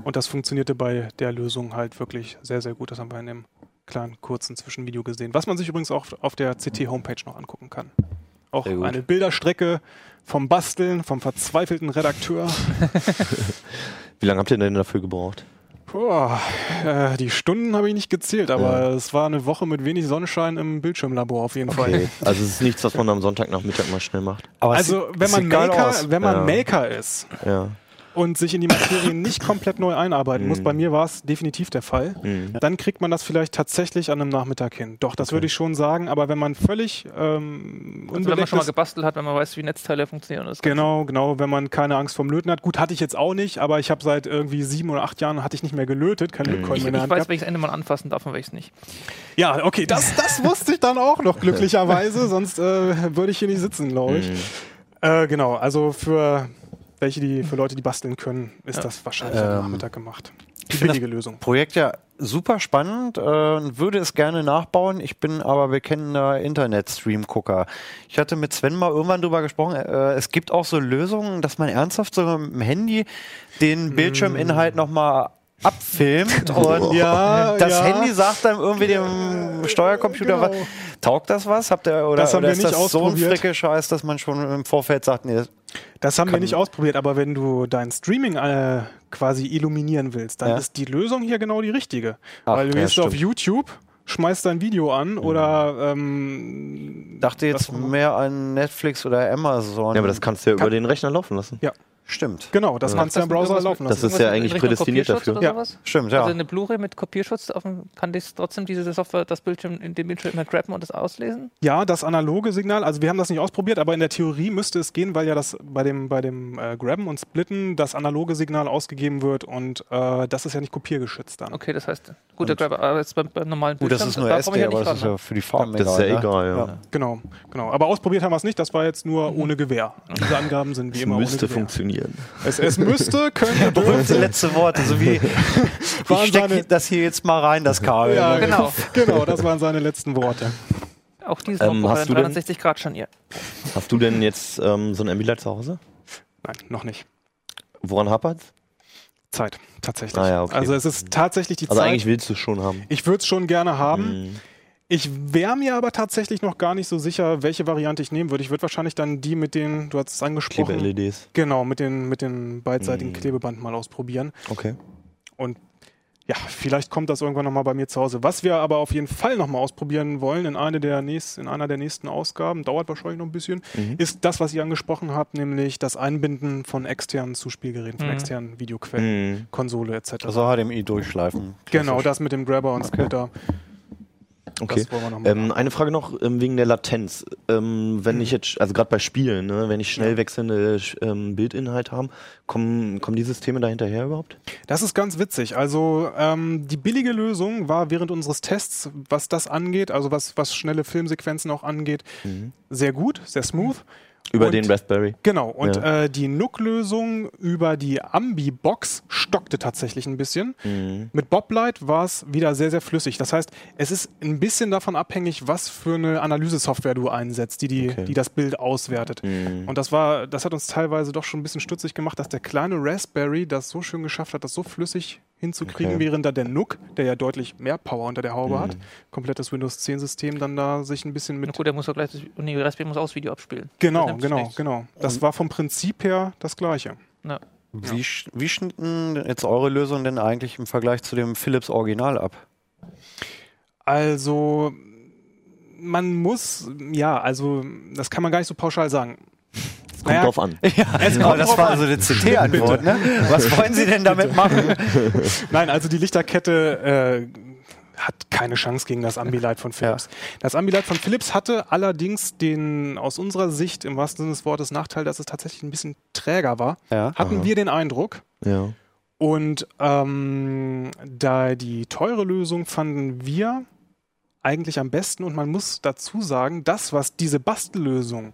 Und das funktionierte bei der Lösung halt wirklich sehr, sehr gut. Das haben wir in dem kleinen, kurzen Zwischenvideo gesehen. Was man sich übrigens auch auf der CT-Homepage noch angucken kann. Auch eine Bilderstrecke vom Basteln, vom verzweifelten Redakteur. Wie lange habt ihr denn dafür gebraucht? Boah, äh, die Stunden habe ich nicht gezählt, aber es war eine Woche mit wenig Sonnenschein im Bildschirmlabor auf jeden Fall. Okay. Also es ist nichts, was man am Sonntagnachmittag mal schnell macht. Aber Also wenn man Maker, wenn man Ja. Maker ist Ja. Und sich in die Materie nicht komplett neu einarbeiten muss, Mhm. bei mir war es definitiv der Fall, Mhm. dann kriegt man das vielleicht tatsächlich an einem Nachmittag hin. Doch, das Okay. würde ich schon sagen, aber wenn man völlig ähm, Also wenn man schon mal gebastelt hat, wenn man weiß, wie Netzteile funktionieren. und Das Genau, genau, wenn man keine Angst vom Löten hat. Gut, hatte ich jetzt auch nicht, aber ich habe seit irgendwie sieben oder acht Jahren hatte ich nicht mehr gelötet, kein Mhm. Lötkolben Ich, mehr in ich der Hand weiß, gehabt. welches Ende man anfassen darf und welches nicht. Ja, okay, das, das wusste ich dann auch noch glücklicherweise, sonst äh, würde ich hier nicht sitzen, glaube ich. Mhm. Äh, genau, also für welche, die, für Leute, die basteln können, ist Ja. das wahrscheinlich am Ähm, Nachmittag gemacht. Die billige Lösung. Projekt ja super spannend äh, und würde es gerne nachbauen. Ich bin aber bekennender Internet-Stream-Gucker. Ich hatte mit Sven mal irgendwann drüber gesprochen. Äh, es gibt auch so Lösungen, dass man ernsthaft so mit dem Handy den Bildschirminhalt nochmal abfilmt und Ja, das ja. Handy sagt dann irgendwie dem Steuercomputer, Genau. was, taugt das was? Habt ihr, oder, Das haben oder wir ist nicht das so ein ausprobiert. Fricke-Scheiß, dass man schon im Vorfeld sagt, nee, Das haben wir nicht ausprobiert, aber wenn du dein Streaming äh, quasi illuminieren willst, dann Ja. ist die Lösung hier genau die richtige. Ach, Weil du ja, gehst auf. YouTube, schmeißt dein Video an oder ähm, dachte jetzt das- mehr an Netflix oder Amazon. Ja, aber das kannst du ja Kann- über den Rechner laufen lassen. Stimmt. Genau, das Ja. kannst du im Browser laufen Das lassen. ist ja eigentlich prädestiniert dafür. Ja. Stimmt, ja. Also eine Blu-ray mit Kopierschutz, auf dem, kann das trotzdem diese Software das Bildschirm in dem Bildschirm immer grabben und das auslesen? Ja, das analoge Signal, also wir haben das nicht ausprobiert, aber in der Theorie müsste es gehen, weil ja das bei dem, bei dem äh, Grabben und Splitten das analoge Signal ausgegeben wird und äh, das ist ja nicht kopiergeschützt dann. Okay, das heißt, gut, der Grabber, aber jetzt beim, beim normalen Gut, das Bildschirm, ist nur da SD, ja aber das ist ja für die Farben Das ist ja ne? egal, ja. Ja. Genau, genau. Aber ausprobiert haben wir es nicht, das war jetzt nur ohne Gewehr. Diese Angaben sind wie immer müsste ohne Gewehr. funktionieren. Es, es müsste, könnte, Berühmte letzte Worte, so wie ich stecke das hier jetzt mal rein, das Kabel. Ja, ne? Genau. Genau, das waren seine letzten Worte. Auch dieses Ähm, hast du ein denn- 360 Grad Scharnier. Hast du denn jetzt ähm, so ein Ambilight zu Hause? Nein, noch nicht. Woran hapert's? Zeit, tatsächlich. Ah ja, okay. Also es ist tatsächlich die Also Zeit. eigentlich willst du es schon haben. Ich würde es schon gerne haben. Mhm. Ich wäre mir aber tatsächlich noch gar nicht so sicher, welche Variante ich nehmen würde. Ich würde wahrscheinlich dann die mit den, du hast es angesprochen, Klebe-LEDs. genau, mit den, mit den beidseitigen Mhm. Klebeband mal ausprobieren. Okay. Und ja, vielleicht kommt das irgendwann nochmal bei mir zu Hause. Was wir aber auf jeden Fall nochmal ausprobieren wollen in, eine der nächst, in einer der nächsten Ausgaben, dauert wahrscheinlich noch ein bisschen, Mhm. ist das, was ihr angesprochen habt, nämlich das Einbinden von externen Zuspielgeräten, von Mhm. externen Videoquellen, Mhm. Konsole etc. Also HDMI durchschleifen. genau, das mit dem Grabber und Splitter. Okay. Das wollen wir nochmal Ähm, eine Frage noch ähm, wegen der Latenz. Ähm, wenn ich jetzt, also gerade bei Spielen, ne, wenn ich schnell Ja. wechselnde ähm, Bildinhalte habe, kommen, kommen die Systeme da hinterher überhaupt? Das ist ganz witzig. Also ähm, die billige Lösung war während unseres Tests, was das angeht, also was, was schnelle Filmsequenzen auch angeht, sehr gut, sehr smooth. Über Und- den Raspberry. Genau, und Ja. äh, die NUC-Lösung über die Ambi-Box stockte tatsächlich ein bisschen. Mhm. Mit Boblight war es wieder sehr, sehr flüssig. Das heißt, es ist ein bisschen davon abhängig, was für eine Analysesoftware du einsetzt, die, die, Okay. die das Bild auswertet. Mhm. Und das war, das hat uns teilweise doch schon ein bisschen stutzig gemacht, dass der kleine Raspberry das so schön geschafft hat, das so flüssig hinzukriegen, Okay. während da der NUC, der ja deutlich mehr Power unter der Haube Mhm. hat, komplettes Windows 10 System dann da sich ein bisschen Na mit gut, der muss doch gleich, das, nee, Raspberry muss auch das Video abspielen. Genau, Das genau, genau. Das war vom Prinzip her das gleiche. Ja. Wie, sch- wie schnitten jetzt eure Lösung denn eigentlich im Vergleich zu dem Philips Original ab? Also man muss, ja, also das kann man gar nicht so pauschal sagen. Es kommt drauf an. Ja, aber das drauf war an. also eine CT-Antwort, ne? Was wollen Sie denn damit machen? Nein, also die Lichterkette äh, hat keine Chance gegen das Ambilight von Philips. Das Ambilight von Philips hatte allerdings den aus unserer Sicht im wahrsten Sinne des Wortes Nachteil, dass es tatsächlich ein bisschen träger war. Ja. Hatten Aha. wir den Eindruck. Ja. Und ähm, da die teure Lösung fanden wir eigentlich am besten. Und man muss dazu sagen, das, was diese Bastellösung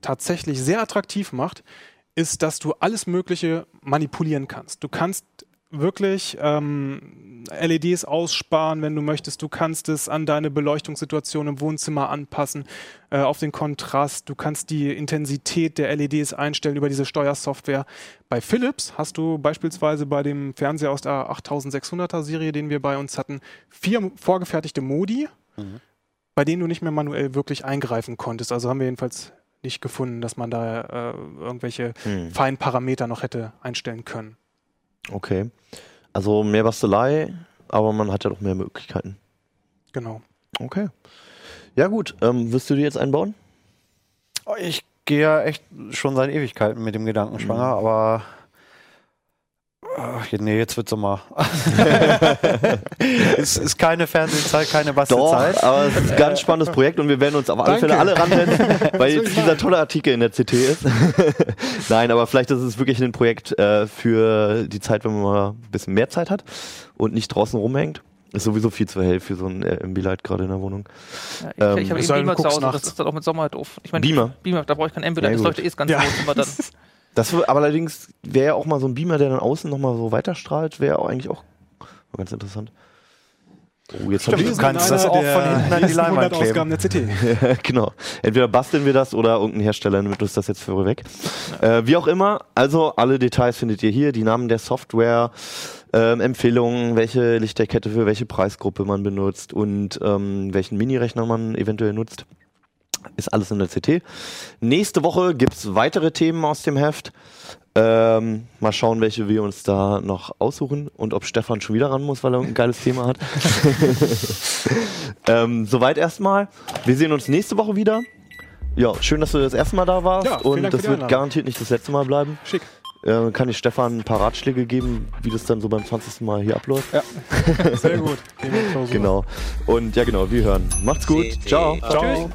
tatsächlich sehr attraktiv macht, ist, dass du alles Mögliche manipulieren kannst. Du kannst wirklich ähm, LEDs aussparen, wenn du möchtest. Du kannst es an deine Beleuchtungssituation im Wohnzimmer anpassen, äh, auf den Kontrast. Du kannst die Intensität der LEDs einstellen über diese Steuersoftware. Bei Philips hast du beispielsweise bei dem Fernseher aus der 8600er Serie, den wir bei uns hatten, vier vorgefertigte Modi, Mhm. bei denen du nicht mehr manuell wirklich eingreifen konntest. Also haben wir jedenfalls nicht gefunden, dass man da äh, irgendwelche Hm. feinen Parameter noch hätte einstellen können. Okay. Also mehr Bastelei, aber man hat ja doch mehr Möglichkeiten. Genau. Okay. Ja gut, ähm, wirst du die jetzt einbauen? Oh, Ich gehe ja echt schon seit Ewigkeiten mit dem Gedanken schwanger, aber Ach, nee, jetzt wird's Sommer. es ist keine Fernsehzeit, keine Doch, Bastelzeit. aber es ist ein ganz spannendes Projekt und wir werden uns auf alle Danke. Fälle alle ransetzen, weil jetzt dieser tolle Artikel in der CT ist. Nein, aber vielleicht ist es wirklich ein Projekt äh, für die Zeit, wenn man mal ein bisschen mehr Zeit hat und nicht draußen rumhängt. Ist sowieso viel zu hell für so ein äh, MB-Light gerade in der Wohnung. Ja, ich Ähm, ich habe eben Beamer zu Hause, das ist dann auch mit Sommer doof. Ich meine, Beamer? Beamer, da brauche ich kein Ambilight, Ja, das leuchtet eh das ganze Ja. Wohnzimmer dann. Das aber allerdings wäre ja auch mal so ein Beamer, der dann außen nochmal so weiterstrahlt, wäre auch eigentlich auch ganz interessant. Oh, jetzt Stimmt, ich- du kannst das auch von hinten an die Leinwand kleben. Ausgaben der CT. genau. Entweder basteln wir das oder irgendein Hersteller nimmt uns das jetzt für weg. Äh, wie auch immer, also alle Details findet ihr hier, die Namen der Software, ähm, Empfehlungen, welche Lichterkette für welche Preisgruppe man benutzt und ähm, welchen Minirechner man eventuell nutzt. Ist alles in der CT. Nächste Woche gibt's weitere Themen aus dem Heft. Ähm, mal schauen, welche wir uns da noch aussuchen und ob Stefan schon wieder ran muss, weil er ein geiles Thema hat. ähm, soweit erstmal. Wir sehen uns nächste Woche wieder. Ja, schön, dass du das erste Mal da warst Ja, und Dank das wird garantiert nicht das letzte Mal bleiben. Schick. Äh, kann ich Stefan ein paar Ratschläge geben, wie das dann so beim 20. Mal hier abläuft? Sehr gut. Genau. Und ja, genau, wir hören. Macht's gut. Ciao. Ciao.